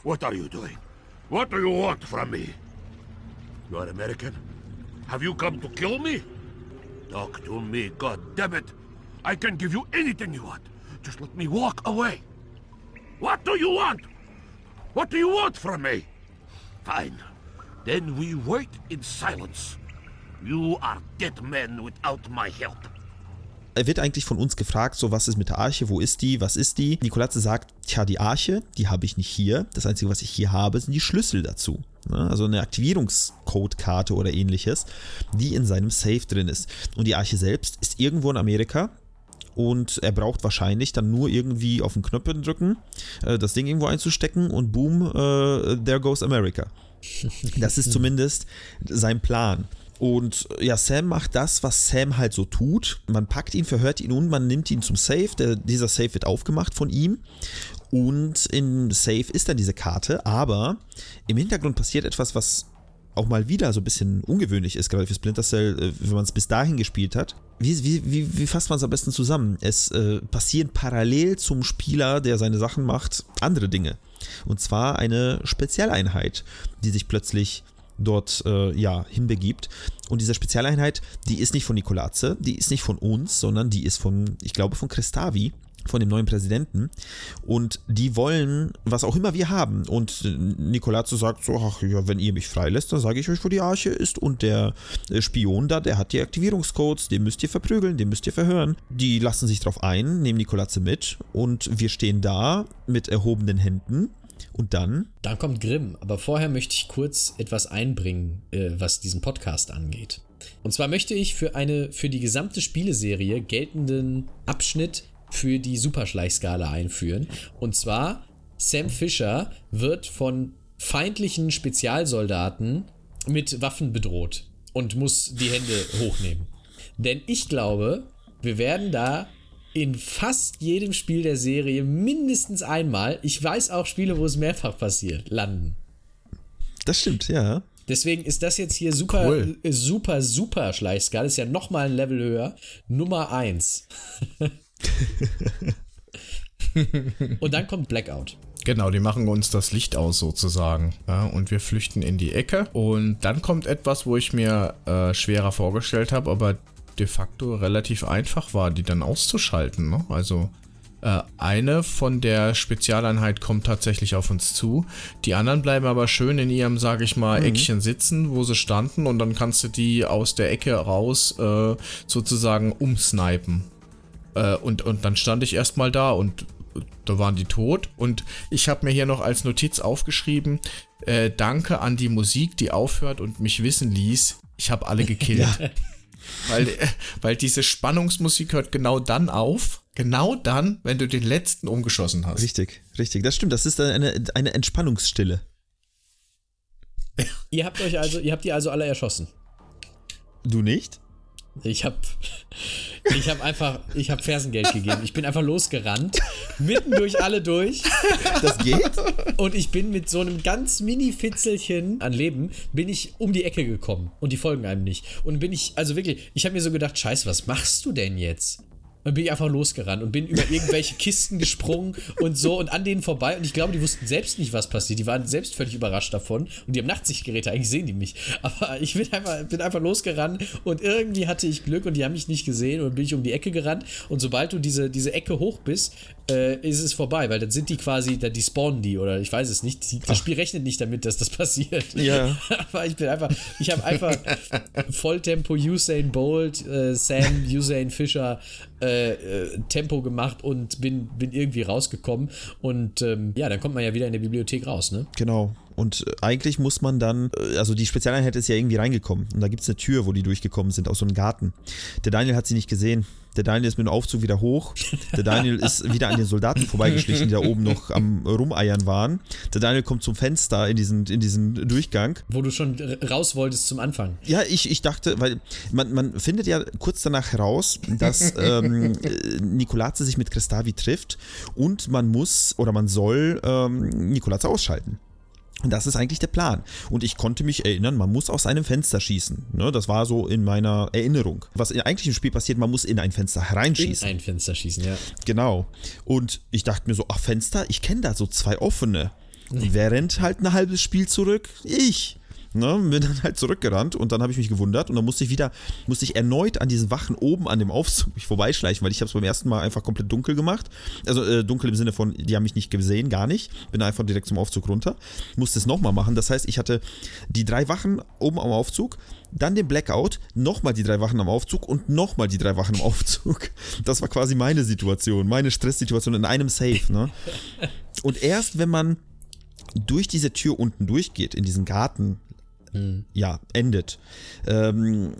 What are you doing? What do you want from me? You are American? Have you come to kill me? Talk to me, God damn it! I can give you anything you want. Just let me walk away. What do you want? What do you want from me? Fine. Then we wait in silence. You are dead men without my help. Er wird eigentlich von uns gefragt, so was ist mit der Arche, wo ist die, was ist die? Nikolaze sagt, tja, die Arche, die habe ich nicht hier. Das Einzige, was ich hier habe, sind die Schlüssel dazu. Ne? Also eine Aktivierungscodekarte oder ähnliches, die in seinem Safe drin ist. Und die Arche selbst ist irgendwo in Amerika. Und er braucht wahrscheinlich dann nur irgendwie auf den Knöpfe drücken, äh, das Ding irgendwo einzustecken und boom, äh, there goes America. Das ist zumindest sein Plan. Und ja, Sam macht das, was Sam halt so tut. Man packt ihn, verhört ihn und man nimmt ihn zum Safe. Der, dieser Safe wird aufgemacht von ihm. Und im Safe ist dann diese Karte. Aber im Hintergrund passiert etwas, was auch mal wieder so ein bisschen ungewöhnlich ist, gerade für Splinter Cell, äh, wenn man es bis dahin gespielt hat. Wie, wie, wie, wie fasst man es am besten zusammen? Es äh, passieren parallel zum Spieler, der seine Sachen macht, andere Dinge. Und zwar eine Spezialeinheit, die sich plötzlich dort äh, ja, hinbegibt. Und diese Spezialeinheit, die ist nicht von Nikolaze, die ist nicht von uns, sondern die ist von, ich glaube, von Christavi, von dem neuen Präsidenten. Und die wollen, was auch immer wir haben. Und Nikolaze sagt so, ach ja, wenn ihr mich freilässt, dann sage ich euch, wo die Arche ist. Und der äh, Spion da, der hat die Aktivierungscodes, den müsst ihr verprügeln, den müsst ihr verhören. Die lassen sich drauf ein, nehmen Nikolaze mit. Und wir stehen da mit erhobenen Händen. Und dann Dann kommt Grimm, aber vorher möchte ich kurz etwas einbringen, äh, was diesen Podcast angeht. Und zwar möchte ich für eine für die gesamte Spieleserie geltenden Abschnitt für die Superschleichskala einführen. Und zwar Sam Fisher wird von feindlichen Spezialsoldaten mit Waffen bedroht und muss die Hände hochnehmen. Denn ich glaube, wir werden da in fast jedem Spiel der Serie mindestens einmal, ich weiß auch Spiele, wo es mehrfach passiert, landen. Das stimmt, ja. Deswegen ist das jetzt hier super, Cool. äh, super, super Schleichskala. Ist ja nochmal ein Level höher. Nummer 1. Und dann kommt Blackout. Genau, die machen uns das Licht aus sozusagen. Ja, und wir flüchten in die Ecke. Und dann kommt etwas, wo ich mir äh, schwerer vorgestellt habe, aber de facto relativ einfach war, die dann auszuschalten. Ne? Also äh, eine von der Spezialeinheit kommt tatsächlich auf uns zu. Die anderen bleiben aber schön in ihrem, sage ich mal, Eckchen sitzen, wo sie standen. Und dann kannst du die aus der Ecke raus äh, sozusagen umsnipen. Äh, und, und dann stand ich erstmal da und da waren die tot. Und ich habe mir hier noch als Notiz aufgeschrieben, äh, danke an die Musik, die aufhört und mich wissen ließ, ich habe alle gekillt. Weil, äh, weil diese Spannungsmusik hört genau dann auf, genau dann, wenn du den letzten umgeschossen hast. Richtig, richtig. Das stimmt. Das ist eine, eine Entspannungsstille. Ihr habt euch also, ihr habt die also alle erschossen. Du nicht? Ich hab, Ich habe einfach, ich habe Fersengeld gegeben. Ich bin einfach losgerannt, mitten durch alle durch. Das geht? Und ich bin mit so einem ganz mini-Fitzelchen an Leben, bin ich um die Ecke gekommen. Und die folgen einem nicht. Und bin ich, also wirklich, ich habe mir so gedacht, scheiße, was machst du denn jetzt? Und bin ich einfach losgerannt und bin über irgendwelche Kisten gesprungen und so und an denen vorbei. Und ich glaube, die wussten selbst nicht, was passiert. Die waren selbst völlig überrascht davon. Und die haben Nachtsichtgeräte, eigentlich sehen die mich. Aber ich bin einfach, bin einfach losgerannt und irgendwie hatte ich Glück und die haben mich nicht gesehen und bin ich um die Ecke gerannt. Und sobald du diese, diese Ecke hoch bist, äh, ist es vorbei, weil dann sind die quasi, da die spawnen die oder ich weiß es nicht. Die, das Spiel rechnet nicht damit, dass das passiert. Ja. Aber ich bin einfach, ich habe einfach Volltempo Usain Bolt, äh, Sam, Usain Fischer äh, äh, Tempo gemacht und bin, bin irgendwie rausgekommen. Und ähm, ja, dann kommt man ja wieder in der Bibliothek raus, ne? Genau. Und äh, eigentlich muss man dann, äh, also die Spezialeinheit ist ja irgendwie reingekommen. Und da gibt es eine Tür, wo die durchgekommen sind, aus so einem Garten. Der Daniel hat sie nicht gesehen. Der Daniel ist mit dem Aufzug wieder hoch. Der Daniel ist wieder an den Soldaten vorbeigeschlichen, die da oben noch am Rumeiern waren. Der Daniel kommt zum Fenster in diesen, in diesen Durchgang. Wo du schon raus wolltest zum Anfang. Ja, ich, ich dachte, weil man, man findet ja kurz danach heraus, dass ähm, Nikolaze sich mit Christavi trifft und man muss oder man soll ähm, Nikolaze ausschalten. Und das ist eigentlich der Plan. Und ich konnte mich erinnern, man muss aus einem Fenster schießen. Ne, das war so in meiner Erinnerung. Was eigentlich im Spiel passiert, man muss in ein Fenster hereinschießen. In ein Fenster schießen, ja. Genau. Und ich dachte mir so, ach, Fenster, ich kenne da so zwei offene. Rennt halt ein halbes Spiel zurück? Ich. Ne, bin dann halt zurückgerannt und dann habe ich mich gewundert und dann musste ich wieder, musste ich erneut an diesen Wachen oben an dem Aufzug mich vorbeischleichen, weil ich habe es beim ersten Mal einfach komplett dunkel gemacht. Also äh, dunkel im Sinne von, die haben mich nicht gesehen, gar nicht. Bin einfach direkt zum Aufzug runter. Musste es nochmal machen. Das heißt, ich hatte die drei Wachen oben am Aufzug, dann den Blackout, nochmal die drei Wachen am Aufzug und nochmal die drei Wachen am Aufzug. Das war quasi meine Situation, meine Stresssituation in einem Safe. Ne? Und erst wenn man durch diese Tür unten durchgeht, in diesen Garten, hm. ja, endet. Ähm,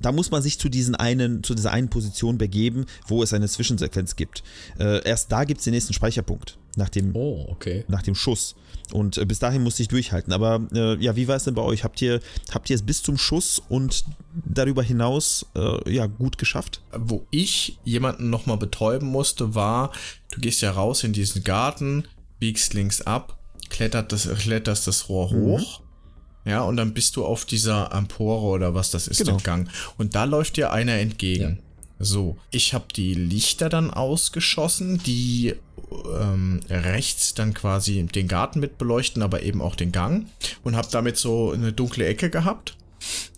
da muss man sich zu diesen einen, zu dieser einen Position begeben, wo es eine Zwischensequenz gibt. Äh, erst da gibt es den nächsten Speicherpunkt nach dem, oh, okay. nach dem Schuss. Und äh, bis dahin musste ich durchhalten. Aber äh, ja, wie war es denn bei euch? Habt ihr, habt ihr es bis zum Schuss und darüber hinaus äh, ja gut geschafft? Wo ich jemanden nochmal betäuben musste, war, du gehst ja raus in diesen Garten, biegst links ab, klettert das, kletterst das Rohr mhm. Ja, und dann bist du auf dieser Empore oder was das ist genau. im Gang. Und da läuft dir einer entgegen. Ja. So, ich habe die Lichter dann ausgeschossen, die ähm, rechts dann quasi den Garten mit beleuchten, aber eben auch den Gang. Und habe damit so eine dunkle Ecke gehabt.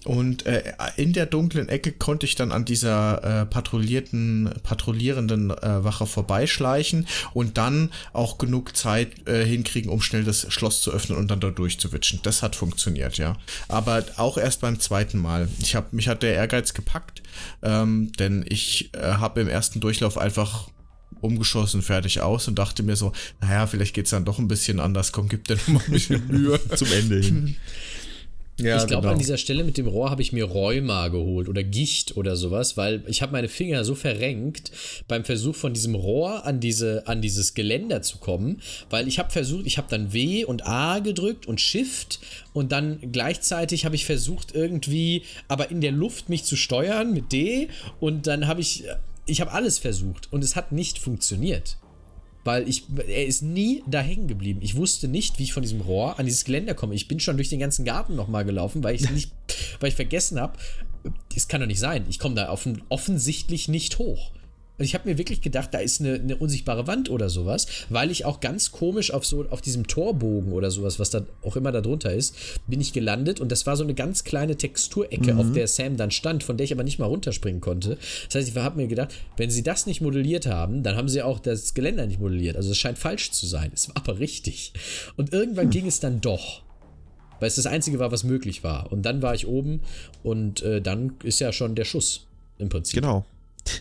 Und äh, in der dunklen Ecke konnte ich dann an dieser äh, patrouillierten, patrouillierenden äh, Wache vorbeischleichen und dann auch genug Zeit äh, hinkriegen, um schnell das Schloss zu öffnen und dann da durchzuwitschen. Das hat funktioniert, ja. Aber auch erst beim zweiten Mal. Ich habe mich hat der Ehrgeiz gepackt, ähm, denn ich äh, habe im ersten Durchlauf einfach umgeschossen, fertig aus und dachte mir so, naja, vielleicht geht's dann doch ein bisschen anders. Komm, gib dir noch mal ein bisschen Mühe. Zum Ende hin. Ja, ich glaube, genau. an dieser Stelle mit dem Rohr habe ich mir Rheuma geholt oder Gicht oder sowas, weil ich habe meine Finger so verrenkt beim Versuch von diesem Rohr an diese an dieses Geländer zu kommen, weil ich habe versucht, ich habe dann W und A gedrückt und Shift und dann gleichzeitig habe ich versucht irgendwie, aber in der Luft mich zu steuern mit D und dann habe ich ich habe alles versucht und es hat nicht funktioniert. Weil ich, er ist nie da hängen geblieben. Ich wusste nicht, wie ich von diesem Rohr an dieses Geländer komme. Ich bin schon durch den ganzen Garten nochmal gelaufen, weil ich nicht, weil ich vergessen habe, es kann doch nicht sein. Ich komme da offen, offensichtlich nicht hoch. Und ich habe mir wirklich gedacht, da ist eine, eine, unsichtbare Wand oder sowas, weil ich auch ganz komisch auf so auf diesem Torbogen oder sowas, was da auch immer da drunter ist, bin ich gelandet und das war so eine ganz kleine Texturecke, mhm. auf der Sam dann stand, von der ich aber nicht mal runterspringen konnte. Das heißt, ich habe mir gedacht, wenn sie das nicht modelliert haben, dann haben sie auch das Geländer nicht modelliert. Also es scheint falsch zu sein. Es war aber richtig. Und irgendwann mhm. ging es dann doch weil es das Einzige war, was möglich war. Und dann war ich oben und äh, dann ist ja schon der Schuss im Prinzip. Genau.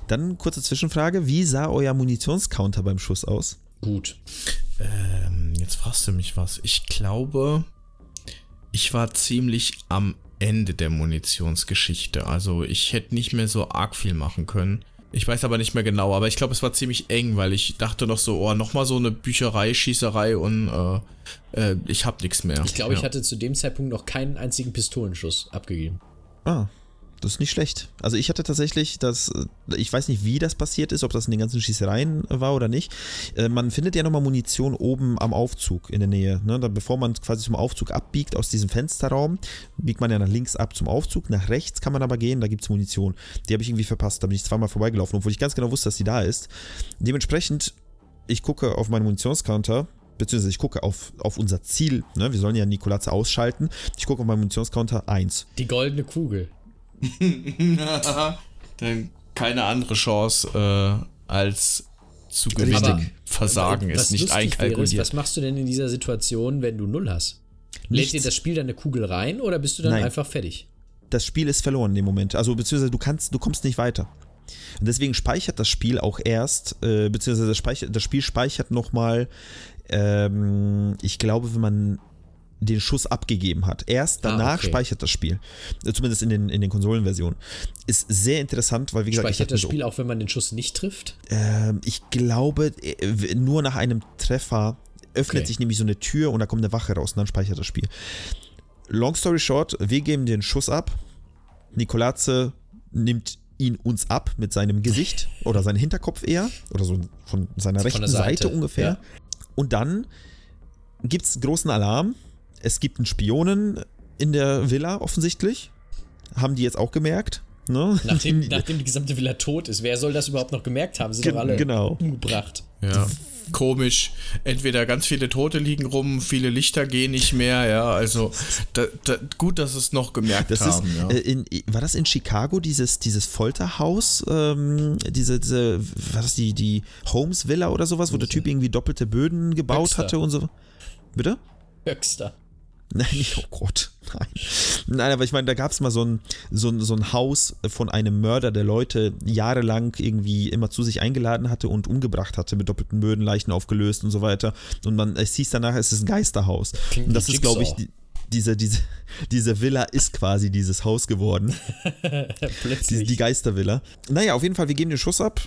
Dann kurze Zwischenfrage: Wie sah euer Munitionscounter beim Schuss aus? Gut. Ähm, jetzt fragst du mich was. Ich glaube, ich war ziemlich am Ende der Munitionsgeschichte. Also ich hätte nicht mehr so arg viel machen können. Ich weiß aber nicht mehr genau, aber ich glaube, es war ziemlich eng, weil ich dachte noch so, oh, nochmal so eine Bücherei, Schießerei und äh, äh, ich habe nichts mehr. Ich glaube, ja. ich hatte zu dem Zeitpunkt noch keinen einzigen Pistolenschuss abgegeben. Ah, Das ist nicht schlecht. Also ich hatte tatsächlich das, ich weiß nicht, wie das passiert ist, ob das in den ganzen Schießereien war oder nicht. Äh, man findet ja nochmal Munition oben am Aufzug in der Nähe. Ne? Bevor man quasi zum Aufzug abbiegt aus diesem Fensterraum, biegt man ja nach links ab zum Aufzug. Nach rechts kann man aber gehen, da gibt es Munition. Die habe ich irgendwie verpasst, da bin ich zweimal vorbeigelaufen, obwohl ich ganz genau wusste, dass die da ist. Dementsprechend, ich gucke auf meinen Munitionscounter, beziehungsweise ich gucke auf, auf unser Ziel. Ne? Wir sollen ja Nikolatze ausschalten. Ich gucke auf meinen Munitionscounter 1. Die goldene Kugel. Dann keine andere Chance äh, als zu gewinnen. Aber- Versagen ist nicht wäre, ist, einkalkuliert. Was machst du denn in dieser Situation, wenn du null hast? Lädt Nichts. dir das Spiel dann eine Kugel rein oder bist du dann Nein. einfach fertig? das Spiel ist verloren in dem Moment. Also beziehungsweise du kannst, du kommst nicht weiter. Und deswegen speichert das Spiel auch erst, äh, beziehungsweise das, speichert, das Spiel speichert nochmal, ähm, ich glaube, wenn man den Schuss abgegeben hat. Erst Ah, danach okay. speichert das Spiel. Äh, Zumindest in den, in den Konsolenversionen. Ist sehr interessant, weil wie gesagt, ich Speichert das so, Spiel auch, wenn man den Schuss nicht trifft? ähm, ich glaube, äh, nur nach einem Treffer öffnet Okay. sich nämlich so eine Tür und da kommt eine Wache raus und dann speichert das Spiel. Long story short, wir geben den Schuss ab. Nikolatze nimmt ihn uns ab mit seinem Gesicht oder seinem Hinterkopf eher oder so von seiner Von rechten Seite, Seite, ungefähr. ja. Und dann gibt es großen Alarm. Es gibt einen Spionen in der Villa offensichtlich. Haben die jetzt auch gemerkt. Ne? Nachdem, nachdem die gesamte Villa tot ist, wer soll das überhaupt noch gemerkt haben? Sind Gen- doch alle genau. umgebracht. Ja. Komisch. Entweder ganz viele Tote liegen rum, viele Lichter gehen nicht mehr, ja. Also da, da, gut, dass es noch gemerkt Das haben, ist, ja. äh, in, war das in Chicago, dieses, dieses Folterhaus, ähm, diese, diese, war das die, die Holmes Villa oder sowas, wo der Typ irgendwie doppelte Böden gebaut Höxter. hatte und so. Bitte? Höchster. Nein, nicht, oh Gott, nein. Nein, aber ich meine, da gab es mal so ein, so, ein, so ein Haus von einem Mörder, der Leute jahrelang irgendwie immer zu sich eingeladen hatte und umgebracht hatte, mit doppelten Böden, Leichen aufgelöst und so weiter. Und man, es hieß danach, es ist ein Geisterhaus. Klingt und das ist, glaube ich, die, diese, diese, diese Villa ist quasi dieses Haus geworden. Die, die Geistervilla. Naja, auf jeden Fall, wir geben den Schuss ab.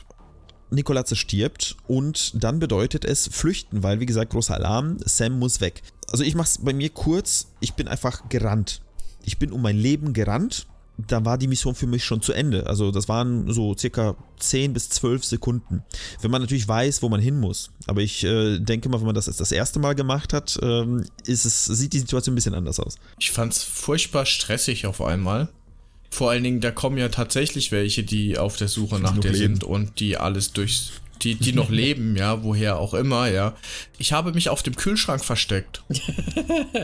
Nikolatze stirbt und dann bedeutet es flüchten, weil, wie gesagt, großer Alarm, Sam muss weg. Also ich mach's bei mir kurz, ich bin einfach gerannt. Ich bin um mein Leben gerannt. Da war die Mission für mich schon zu Ende. Also das waren so circa 10 bis 12 Sekunden. Wenn man natürlich weiß, wo man hin muss. Aber ich äh, denke mal, wenn man das das erste Mal gemacht hat, ähm, ist es, sieht die Situation ein bisschen anders aus. Ich fand's furchtbar stressig auf einmal. Vor allen Dingen, da kommen ja tatsächlich welche, die auf der Suche nach dir leben. sind und die alles durchs. Die, die noch leben, ja, woher auch immer, ja. Ich habe mich auf dem Kühlschrank versteckt.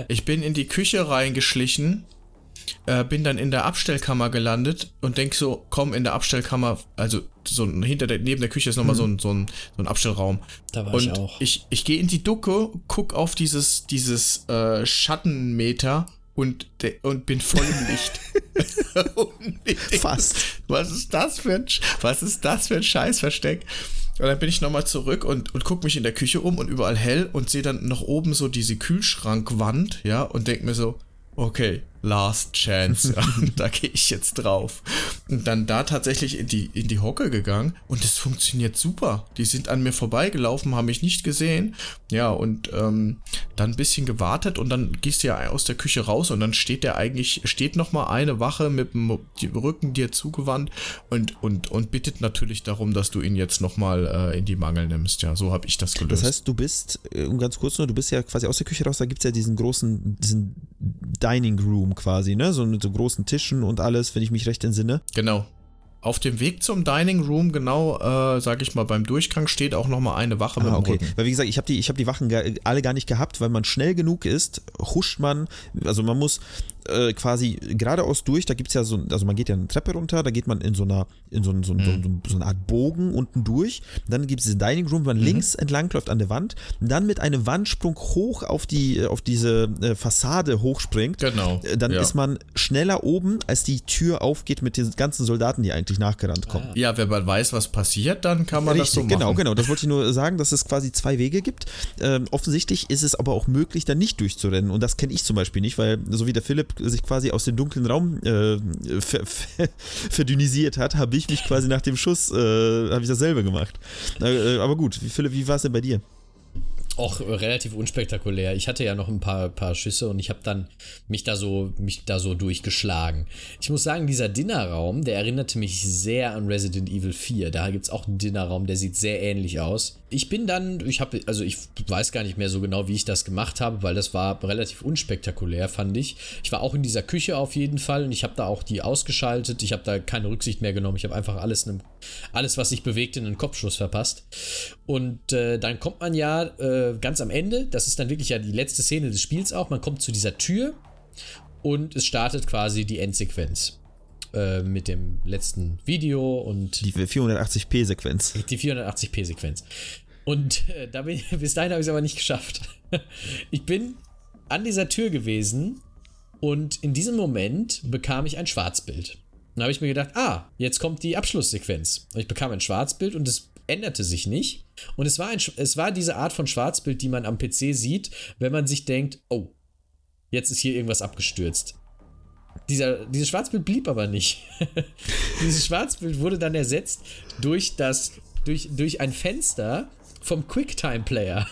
Ich bin in die Küche reingeschlichen, äh, bin dann in der Abstellkammer gelandet und denk so, komm, in der Abstellkammer, also so hinter der, neben der Küche ist nochmal so, ein, so, ein, so ein Abstellraum. Da war und ich auch. ich, ich gehe in die Ducke, guck auf dieses, dieses äh, Schattenmeter und, und bin voll im Licht. Und ich denk, Fast. Was ist das für ein, was ist das für ein Scheißversteck? Und dann bin ich nochmal zurück und, und guck mich in der Küche um und überall hell und sehe dann noch oben so diese Kühlschrankwand, ja, und denk mir so, okay, last chance, ja, da gehe ich jetzt drauf. Und dann da tatsächlich in die, in die Hocke gegangen und es funktioniert super. Die sind an mir vorbeigelaufen, haben mich nicht gesehen. Ja, und ähm, dann ein bisschen gewartet und dann gehst du ja aus der Küche raus und dann steht der eigentlich, steht nochmal eine Wache mit dem Rücken dir zugewandt und, und, und bittet natürlich darum, dass du ihn jetzt nochmal äh, in die Mangel nimmst. Ja, so habe ich das gelöst. Das heißt, du bist, äh, um ganz kurz nur, du bist ja quasi aus der Küche raus, da gibt es ja diesen großen, diesen Dining Room quasi, ne? So mit so großen Tischen und alles, wenn ich mich recht entsinne. Genau. Auf dem Weg zum Dining Room, genau, äh, sag ich mal, beim Durchgang steht auch nochmal eine Wache mit Ah, dem okay. Rücken. Weil wie gesagt, ich habe die, ich hab die Wachen alle gar nicht gehabt, weil man schnell genug ist, huscht man, also man muss äh, quasi geradeaus durch, da gibt es ja so, also man geht ja eine Treppe runter, da geht man in so einer, in so, so, so, so, so eine Art Bogen unten durch, dann gibt es diesen Dining Room, wo man links entlang läuft an der Wand, dann mit einem Wandsprung hoch auf die, auf diese äh, Fassade hochspringt. Genau, Äh, Dann ja. ist man schneller oben, als die Tür aufgeht mit den ganzen Soldaten, die eigentlich nachgerannt kommen. Ja, wenn man weiß, was passiert, dann kann man das so Richtig, machen. genau, genau. Das wollte ich nur sagen, dass es quasi zwei Wege gibt. Ähm, offensichtlich ist es aber auch möglich, da nicht durchzurennen. Und das kenne ich zum Beispiel nicht, weil so wie der Philipp sich quasi aus dem dunklen Raum äh, ver ver verdünnisiert hat, habe ich mich quasi nach dem Schuss, äh, habe ich dasselbe gemacht. Äh, aber gut, Philipp, wie war es denn bei dir? Auch relativ unspektakulär. Ich hatte ja noch ein paar, paar Schüsse und ich habe dann mich da so mich da so durchgeschlagen. Ich muss sagen, dieser Dinnerraum, der erinnerte mich sehr an Resident Evil 4. Da gibt es auch einen Dinnerraum, der sieht sehr ähnlich aus. Ich bin dann, ich habe, also ich weiß gar nicht mehr so genau, wie ich das gemacht habe, weil das war relativ unspektakulär, fand ich. Ich war auch in dieser Küche auf jeden Fall und ich habe da auch die ausgeschaltet. Ich habe da keine Rücksicht mehr genommen. Ich habe einfach alles, alles, was sich bewegt, in einen Kopfschuss verpasst. Und äh, dann kommt man ja äh, ganz am Ende, das ist dann wirklich ja die letzte Szene des Spiels auch, man kommt zu dieser Tür und es startet quasi die Endsequenz äh, mit dem letzten Video und Die 480p-Sequenz. die 480p-Sequenz. Und äh, da bin, bis dahin habe ich es aber nicht geschafft. Ich bin an dieser Tür gewesen und in diesem Moment bekam ich ein Schwarzbild. Dann habe ich mir gedacht, ah, jetzt kommt die Abschlusssequenz. Und ich bekam ein Schwarzbild und es änderte sich nicht. Und es war, ein, es war diese Art von Schwarzbild, die man am PC sieht, wenn man sich denkt, oh, jetzt ist hier irgendwas abgestürzt. Dieser, dieses Schwarzbild blieb aber nicht. dieses Schwarzbild wurde dann ersetzt durch das, durch, durch ein Fenster vom QuickTime-Player,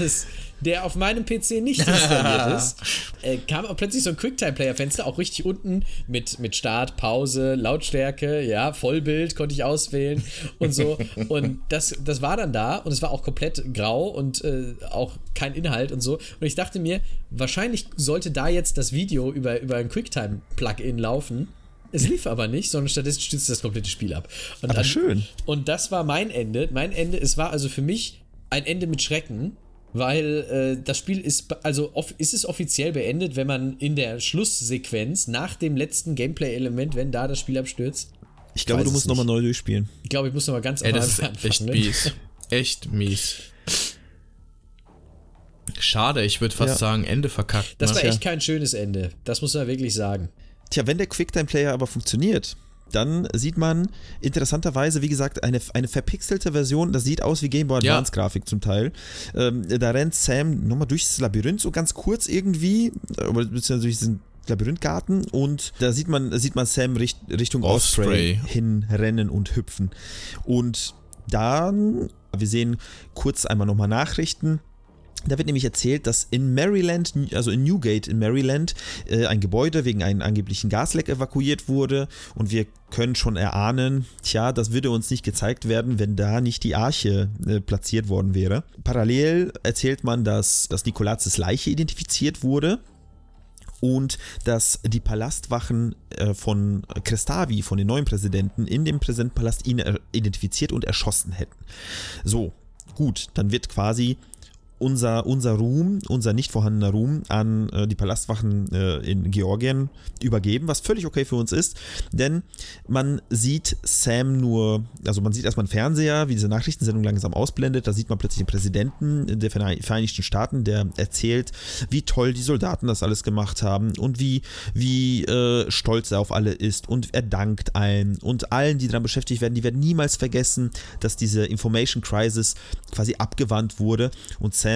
der auf meinem PC nicht installiert ist. Äh, kam auch plötzlich so ein QuickTime-Player-Fenster, auch richtig unten mit, mit Start, Pause, Lautstärke, ja, Vollbild konnte ich auswählen und so. Und das, das war dann da und es war auch komplett grau und äh, auch kein Inhalt und so. Und ich dachte mir, wahrscheinlich sollte da jetzt das Video über, über ein QuickTime-Plugin laufen. Es lief aber nicht, sondern stattdessen stützte das komplette Spiel ab. Und Aber schön. Und das war mein Ende. Mein Ende, es war also für mich ein Ende mit Schrecken, weil äh, das Spiel ist, also off, ist es offiziell beendet, wenn man in der Schlusssequenz nach dem letzten Gameplay-Element, wenn da das Spiel abstürzt. Ich glaube, du musst nochmal neu durchspielen. Ich glaube, ich muss nochmal ganz Ey, am das ist Anfang echt ne? mies. Echt mies. Schade, ich würde fast Ja. sagen, Ende verkackt. Das ne? war echt kein schönes Ende. Das muss man wirklich sagen. Tja, wenn der Quicktime-Player aber funktioniert, dann sieht man interessanterweise, wie gesagt, eine, eine verpixelte Version, das sieht aus wie Game Boy Ja. Advance Grafik zum Teil. Ähm, da rennt Sam nochmal durchs Labyrinth so ganz kurz irgendwie, aber beziehungsweise durch diesen Labyrinthgarten und da sieht man, sieht man Sam richt, Richtung Osprey Osprey. hinrennen und hüpfen. Und dann, wir sehen kurz einmal nochmal Nachrichten. Da wird nämlich erzählt, dass in Maryland, also in Newgate in Maryland, äh, ein Gebäude wegen einem angeblichen Gasleck evakuiert wurde. Und wir können schon erahnen, tja, das würde uns nicht gezeigt werden, wenn da nicht die Arche äh, platziert worden wäre. Parallel erzählt man, dass, dass Nikolazes Leiche identifiziert wurde und dass die Palastwachen äh, von Crestavi, von den neuen Präsidenten, in dem Präsidentenpalast ihn identifiziert und erschossen hätten. So, gut, dann wird quasi unser, unser Ruhm, unser nicht vorhandener Ruhm an äh, die Palastwachen äh, in Georgien übergeben, was völlig okay für uns ist, denn man sieht Sam nur, also man sieht erstmal einen Fernseher, wie diese Nachrichtensendung langsam ausblendet, da sieht man plötzlich den Präsidenten der Vereinigten Staaten, der erzählt, wie toll die Soldaten das alles gemacht haben und wie, wie äh, stolz er auf alle ist. Und er dankt allen. Und allen, die daran beschäftigt werden, die werden niemals vergessen, dass diese Information Crisis quasi abgewandt wurde. Und Sam,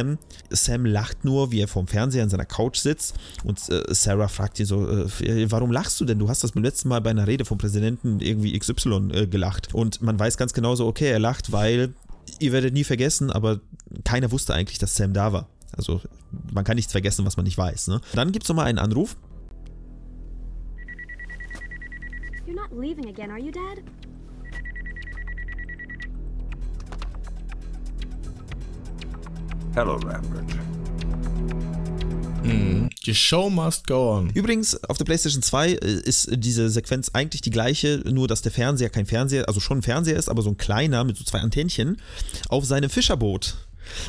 Sam lacht nur, wie er vorm Fernseher in seiner Couch sitzt und äh, Sarah fragt ihn so, äh, warum lachst du denn? Du hast das beim letzten Mal bei einer Rede vom Präsidenten irgendwie XY äh, gelacht und man weiß ganz genau so, okay, er lacht, weil ihr werdet nie vergessen, aber keiner wusste eigentlich, dass Sam da war. Also man kann nichts vergessen, was man nicht weiß. Ne? Dann gibt es nochmal einen Anruf. You're not leaving again, are you, Dad? Hello, Lambert. Die Show must go on. Übrigens, auf der PlayStation 2 äh, ist diese Sequenz eigentlich die gleiche, nur dass der Fernseher kein Fernseher, also schon ein Fernseher ist, aber so ein kleiner mit so zwei Antennchen auf seinem Fischerboot.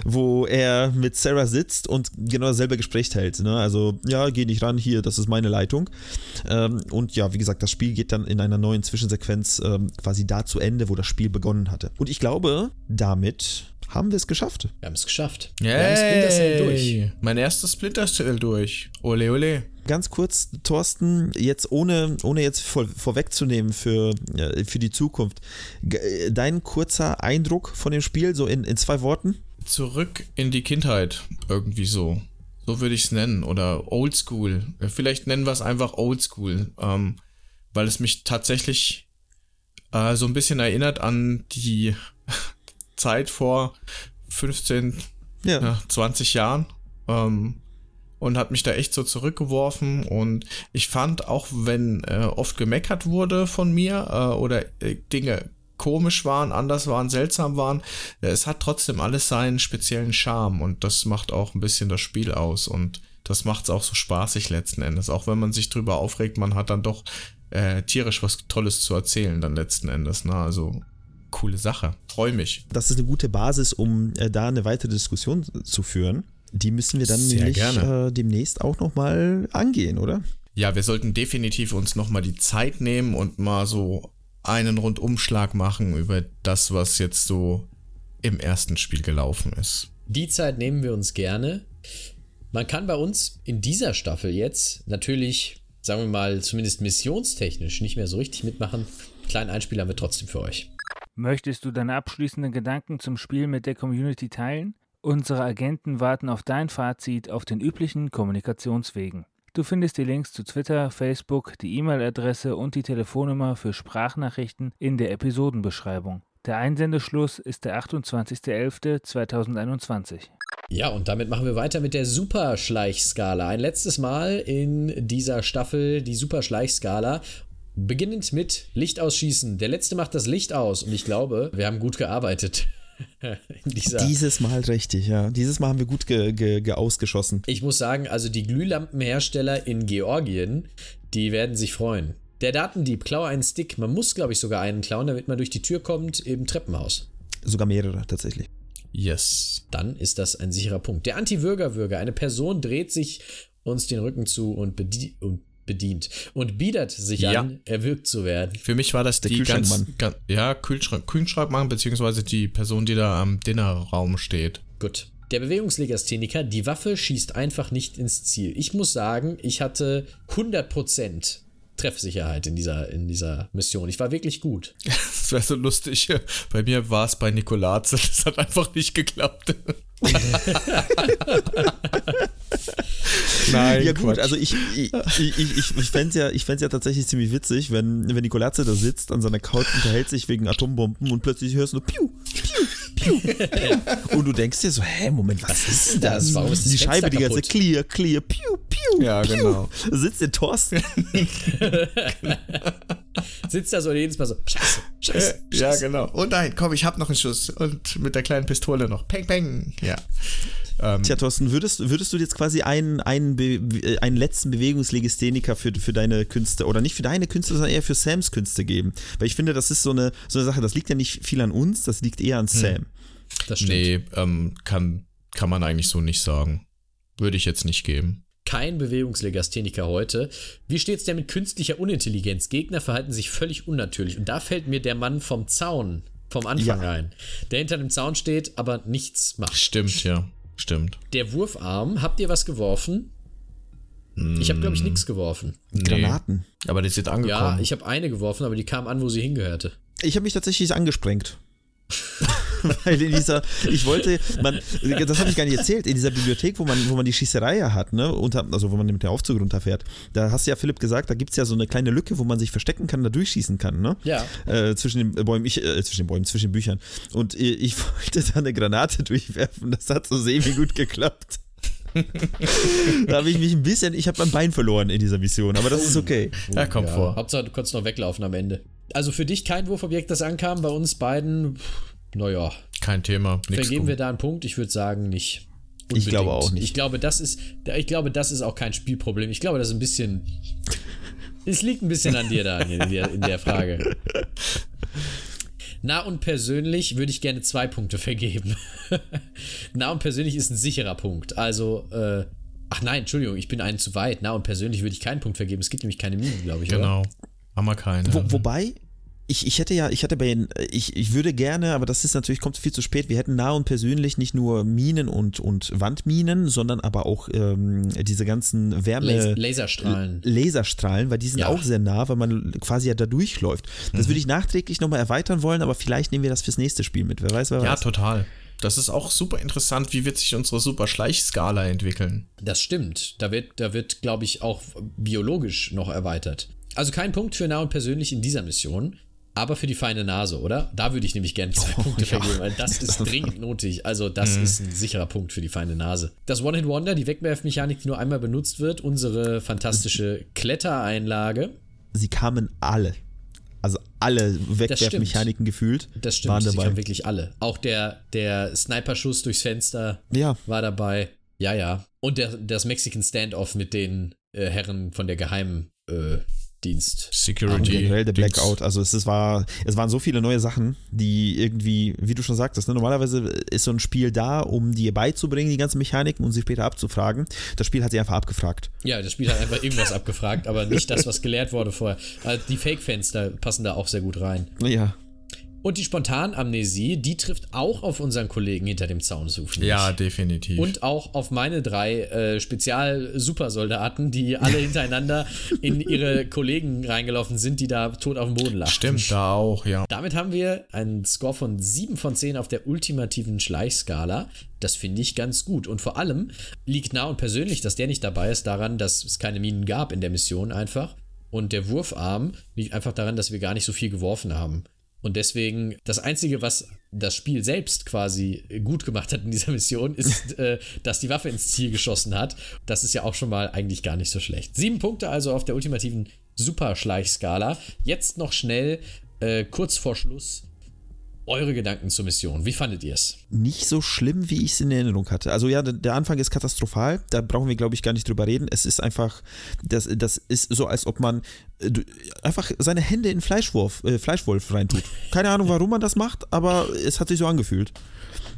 Wo er mit Sarah sitzt und genau dasselbe Gespräch hält. Ne? Also, ja, geh nicht ran, hier, das ist meine Leitung. Ähm, und ja, wie gesagt, das Spiel geht dann in einer neuen Zwischensequenz ähm, quasi da zu Ende, wo das Spiel begonnen hatte. Und ich glaube, damit haben wir es geschafft. Wir haben es geschafft. Wir haben Splinter Cell durch. Yay! Mein erstes Splinter Cell durch. Ole, ole. Ganz kurz, Thorsten, jetzt ohne, ohne jetzt vor, vorwegzunehmen für, äh, für die Zukunft, äh, dein kurzer Eindruck von dem Spiel, so in, in zwei Worten? Zurück in die Kindheit. Irgendwie so. So würde ich es nennen. Oder Oldschool. Vielleicht nennen wir es einfach Oldschool. Ähm, weil es mich tatsächlich äh, so ein bisschen erinnert an die Zeit vor 15, Ja. ja, 20 Jahren. Ähm, und hat mich da echt so zurückgeworfen. Und ich fand, auch wenn äh, oft gemeckert wurde von mir äh, oder äh, Dinge komisch waren, anders waren, seltsam waren, es hat trotzdem alles seinen speziellen Charme und das macht auch ein bisschen das Spiel aus und das macht es auch so spaßig letzten Endes. Auch wenn man sich drüber aufregt, man hat dann doch äh, tierisch was Tolles zu erzählen dann letzten Endes. Ne? Also coole Sache. Freue mich. Das ist eine gute Basis, um äh, da eine weitere Diskussion zu führen. Die müssen wir dann Sehr nämlich äh, demnächst auch nochmal angehen, oder? Ja, wir sollten definitiv uns nochmal die Zeit nehmen und mal so einen Rundumschlag machen über das, was jetzt so im ersten Spiel gelaufen ist. Die Zeit nehmen wir uns gerne. Man kann bei uns in dieser Staffel jetzt natürlich, sagen wir mal, zumindest missionstechnisch nicht mehr so richtig mitmachen. Kleinen Einspieler haben wir trotzdem für euch. Möchtest du deine abschließenden Gedanken zum Spiel mit der Community teilen? Unsere Agenten warten auf dein Fazit auf den üblichen Kommunikationswegen. Du findest die Links zu Twitter, Facebook, die E-Mail-Adresse und die Telefonnummer für Sprachnachrichten in der Episodenbeschreibung. Der Einsendeschluss ist der 28.11.2021. Ja, und damit machen wir weiter mit der Superschleichskala. Ein letztes Mal in dieser Staffel die Superschleichskala. Beginnend mit Licht ausschießen. Der letzte macht das Licht aus und ich glaube, wir haben gut gearbeitet. Dieses Mal richtig, ja. Dieses Mal haben wir gut ge ge ge ausgeschossen. Ich muss sagen, also die Glühlampenhersteller in Georgien, die werden sich freuen. Der Datendieb, klaue einen Stick. Man muss, glaube ich, sogar einen klauen, damit man durch die Tür kommt im Treppenhaus. Sogar mehrere tatsächlich. Yes. Dann ist das ein sicherer Punkt. Der Anti-Würger-Würger. Eine Person dreht sich uns den Rücken zu und, bedie und bedient und biedert sich Ja. an, erwürgt zu werden. Für mich war das Der die ganz, Kühlschrankmann. ganz, ja, Kühlschrank, Kühlschrankmann, beziehungsweise die Person, die da am Dinnerraum steht. Gut. Der Bewegungslegastheniker, die Waffe schießt einfach nicht ins Ziel. Ich muss sagen, ich hatte 100% Treffsicherheit in dieser, in dieser Mission. Ich war wirklich gut. Das wäre so lustig. Bei mir war es bei Nikolatze. Das hat einfach nicht geklappt. Nein, ja gut, Quatsch. also ich, ich, ich, ich, ich fände es ja, ich ja tatsächlich ziemlich witzig, wenn, wenn Nikolazze da sitzt, an seiner Couch unterhält sich wegen Atombomben und plötzlich hörst du nur Piu, Piu, Piu. Und du denkst dir so, hä, Moment, was ist denn das? Warum ist das die Fenster Scheibe die ganze kaputt? clear, clear, Piu, Piu, Ja, Piu. genau. Da sitzt der Thorsten. Sitzt da so jedes Mal so, scheiße, scheiße, ja, scheiße. genau. Und nein, komm, ich hab noch einen Schuss. Und mit der kleinen Pistole noch. Peng, peng. Ja. Ähm, Tja, Thorsten, würdest, würdest du jetzt quasi einen, einen, Be einen letzten Bewegungslegistheniker für, für deine Künste, oder nicht für deine Künste, sondern eher für Sams Künste geben? Weil ich finde, das ist so eine, so eine Sache, das liegt ja nicht viel an uns, das liegt eher an Sam. Das stimmt. nee, ähm, kann, kann man eigentlich so nicht sagen. Würde ich jetzt nicht geben. Kein Bewegungslegastheniker heute. Wie steht's denn mit künstlicher Unintelligenz? Gegner verhalten sich völlig unnatürlich. Und da fällt mir der Mann vom Zaun vom Anfang Ja. ein. Der hinter dem Zaun steht, aber nichts macht. Stimmt, ja. Stimmt. Der Wurfarm, habt ihr was geworfen? Ich habe, glaube ich, nichts geworfen. Nee. Granaten. Aber die sind angekommen. Ja, ich habe eine geworfen, aber die kam an, wo sie hingehörte. Ich habe mich tatsächlich angesprengt. Weil in dieser, ich wollte, man, das habe ich gar nicht erzählt, in dieser Bibliothek, wo man, wo man die Schießerei ja hat, ne, unter, also wo man mit dem Aufzug runterfährt, da hast du ja Philipp gesagt, da gibt es ja so eine kleine Lücke, wo man sich verstecken kann, da durchschießen kann, ne? Ja. Äh, zwischen den Bäumen, ich, äh, zwischen den Bäumen, zwischen den Büchern. Und äh, ich wollte da eine Granate durchwerfen, das hat so semi gut geklappt. da habe ich mich ein bisschen, ich habe mein Bein verloren in dieser Mission, aber das ist okay. Ja, kommt vor. Hauptsache, du konntest noch weglaufen am Ende. Also für dich kein Wurfobjekt, das ankam, bei uns beiden, naja, Kein Thema. Vergeben wir da einen Punkt? Ich würde sagen, nicht. Ich glaube Unbedingt. auch nicht. Ich glaube, das ist, ich glaube, das ist auch kein Spielproblem. Ich glaube, das ist ein bisschen. Es liegt ein bisschen an dir da in der, in der Frage. Nah und persönlich würde ich gerne zwei Punkte vergeben. nah und persönlich ist ein sicherer Punkt. Also, äh, ach nein, Entschuldigung, ich bin einen zu weit. Nah und persönlich würde ich keinen Punkt vergeben. Es gibt nämlich keine Minen, glaube ich. Oder? Genau. Haben wir keine. Wo, wobei, ich, ich hätte ja, ich hatte bei ich, ich würde gerne, aber das ist natürlich, kommt viel zu spät, wir hätten nah und persönlich nicht nur Minen und, und Wandminen, sondern aber auch ähm, diese ganzen Wärme. Las Laserstrahlen. Laserstrahlen, weil die sind Ja. auch sehr nah, weil man quasi ja da durchläuft. Das würde ich nachträglich nochmal erweitern wollen, aber vielleicht nehmen wir das fürs nächste Spiel mit. Wer weiß, wer Ja, weiß. total. Das ist auch super interessant, wie wird sich unsere super Schleichskala entwickeln. Das stimmt. Da wird, da wird, glaube ich, auch biologisch noch erweitert. Also kein Punkt für nah und persönlich in dieser Mission. Aber für die feine Nase, oder? Da würde ich nämlich gerne zwei Oh, Punkte ja. vergeben, weil das ist dringend notig. Also, das ist ein sicherer Punkt für die feine Nase. Das One-Hit-Wonder, die Wegwerfmechanik, die nur einmal benutzt wird, unsere fantastische Klettereinlage. Sie kamen alle. Also alle Wegwerfmechaniken gefühlt Das stimmt, waren sie dabei. kamen wirklich alle. Auch der, der Sniper-Schuss durchs Fenster Ja, war dabei. Ja, ja. Und der, das Mexican Standoff mit den äh, Herren von der Geheimdienst. Äh, Dienst. und Security. generell der Dings. Blackout. Also es, es, war, es waren so viele neue Sachen, die irgendwie, wie du schon sagtest, ne, normalerweise ist so ein Spiel da, um dir beizubringen, die ganzen Mechaniken und sie später abzufragen. Das Spiel hat sie einfach abgefragt. Ja, das Spiel hat einfach irgendwas abgefragt, aber nicht das, was gelehrt wurde vorher. Also die Fake-Fenster passen da auch sehr gut rein. Ja, Und die Spontanamnesie, die trifft auch auf unseren Kollegen hinter dem Zaun zu. finde Ja, definitiv. Und auch auf meine drei äh, Spezial-Supersoldaten, die alle hintereinander in ihre Kollegen reingelaufen sind, die da tot auf dem Boden lagen. Stimmt, da auch, ja. Damit haben wir einen Score von 7 von 10 auf der ultimativen Schleichskala. Das finde ich ganz gut. Und vor allem liegt nah und persönlich, dass der nicht dabei ist, daran, dass es keine Minen gab in der Mission einfach. Und der Wurfarm liegt einfach daran, dass wir gar nicht so viel geworfen haben. Und deswegen, das Einzige, was das Spiel selbst quasi gut gemacht hat in dieser Mission, ist, äh, dass die Waffe ins Ziel geschossen hat. Das ist ja auch schon mal eigentlich gar nicht so schlecht. Sieben Punkte also auf der ultimativen Superschleichskala. Jetzt noch schnell, äh, kurz vor Schluss, eure Gedanken zur Mission. Wie fandet ihr es? nicht so schlimm, wie ich es in Erinnerung hatte. Also ja, der- Anfang ist katastrophal, da brauchen wir, glaube ich, gar nicht drüber reden. Es ist einfach, das, das ist so, als ob man äh, einfach seine Hände in Fleischwurf, äh, Fleischwolf reintut. Keine Ahnung, warum man das macht, aber es hat sich so angefühlt.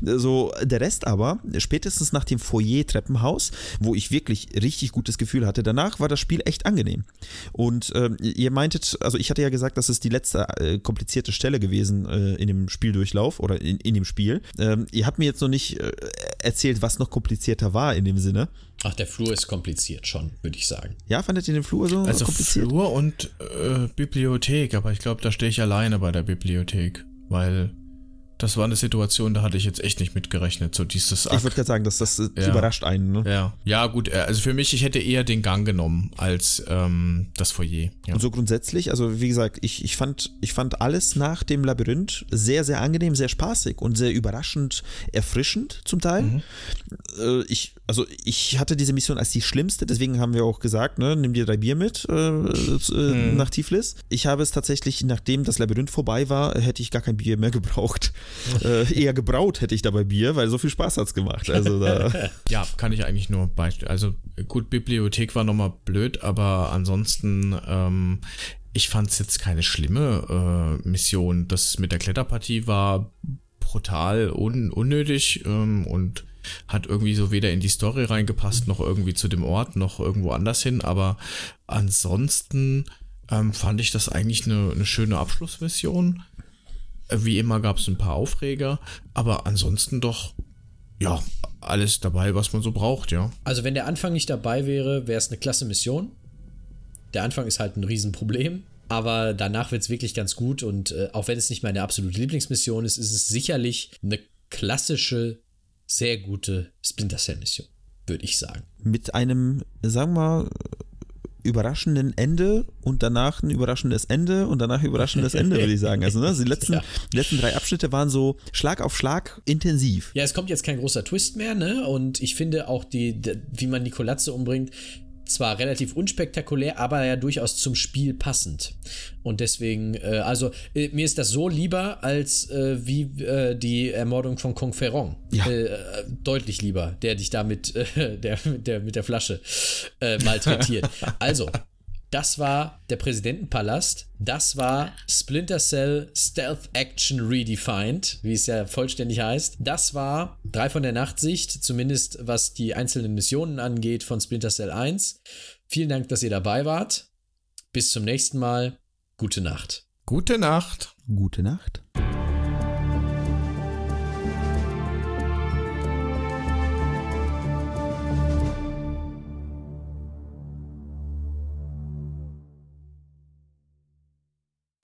So, der Rest aber, spätestens nach dem Foyer-Treppenhaus, wo ich wirklich richtig gutes Gefühl hatte, danach war das Spiel echt angenehm. Und ähm, ihr meintet, also ich hatte ja gesagt, das ist die letzte äh, komplizierte Stelle gewesen äh, in dem Spieldurchlauf oder in, in dem Spiel. Ähm, ihr habt mir jetzt noch nicht äh, erzählt, was noch komplizierter war in dem Sinne. Ach, der Flur ist kompliziert schon, würde ich sagen. Ja, fandet ihr den Flur so Also kompliziert? Flur und äh, Bibliothek, aber ich glaube, da stehe ich alleine bei der Bibliothek, weil das war eine Situation, da hatte ich jetzt echt nicht mitgerechnet. So dieses ich würde gerade sagen, dass das Ja. überrascht einen. Ne? ja, ja gut, äh, also für mich, ich hätte eher den Gang genommen als ähm, das Foyer. Ja. Und so grundsätzlich, also wie gesagt, ich, ich, fand, ich fand alles nach dem Labyrinth sehr, sehr angenehm, sehr spaßig und sehr überraschend erfrischend zum Teil. Äh, ich, also ich hatte diese Mission als die schlimmste, deswegen haben wir auch gesagt, ne, nimm dir drei Bier mit äh, äh, nach Tiflis. Ich habe es tatsächlich, nachdem das Labyrinth vorbei war, hätte ich gar kein Bier mehr gebraucht. Äh, eher gebraut hätte ich dabei Bier, weil so viel Spaß hat es gemacht. Also da, Ja, kann ich eigentlich nur beispiel. Also gut, Bibliothek war nochmal blöd, aber ansonsten, ähm, ich fand es jetzt keine schlimme äh, Mission. Das mit der Kletterpartie war brutal un unnötig ähm, und hat irgendwie so weder in die Story reingepasst, noch irgendwie zu dem Ort, noch irgendwo anders hin. Aber ansonsten ähm, fand ich das eigentlich eine, eine schöne Abschlussmission. Wie immer gab es ein paar Aufreger, aber ansonsten doch ja, alles dabei, was man so braucht, ja. Also, wenn der Anfang nicht dabei wäre, wäre es eine klasse Mission. Der Anfang ist halt ein Riesenproblem. Aber danach wird es wirklich ganz gut und äh, auch wenn es nicht meine absolute Lieblingsmission ist, ist es sicherlich eine klassische, sehr gute Splinter Cell-Mission, würde ich sagen. mit einem, sagen wir mal, überraschenden Ende und danach ein überraschendes Ende und danach ein überraschendes Ende, würde ich sagen. Also ne, die, letzten, Ja. die letzten drei Abschnitte waren so Schlag auf Schlag intensiv. Ja, es kommt jetzt kein großer Twist mehr, ne? Und ich finde auch die, die wie man Nikolazze umbringt, zwar relativ unspektakulär, aber ja durchaus zum Spiel passend. Und deswegen, äh, also äh, mir ist das so lieber als äh, wie äh, die Ermordung von Kong Ferrong. Ja. Äh, äh, deutlich lieber, der dich da mit, äh, der, mit, der, mit der Flasche malträtiert. also, das war der Präsidentenpalast. Das war Splinter Cell Stealth Action Redefined, wie es ja vollständig heißt. Das war drei von der Nachtsicht, zumindest was die einzelnen Missionen angeht von Splinter Cell 1. Vielen Dank, dass ihr dabei wart. Bis zum nächsten Mal. Gute Nacht. Gute Nacht. Gute Nacht.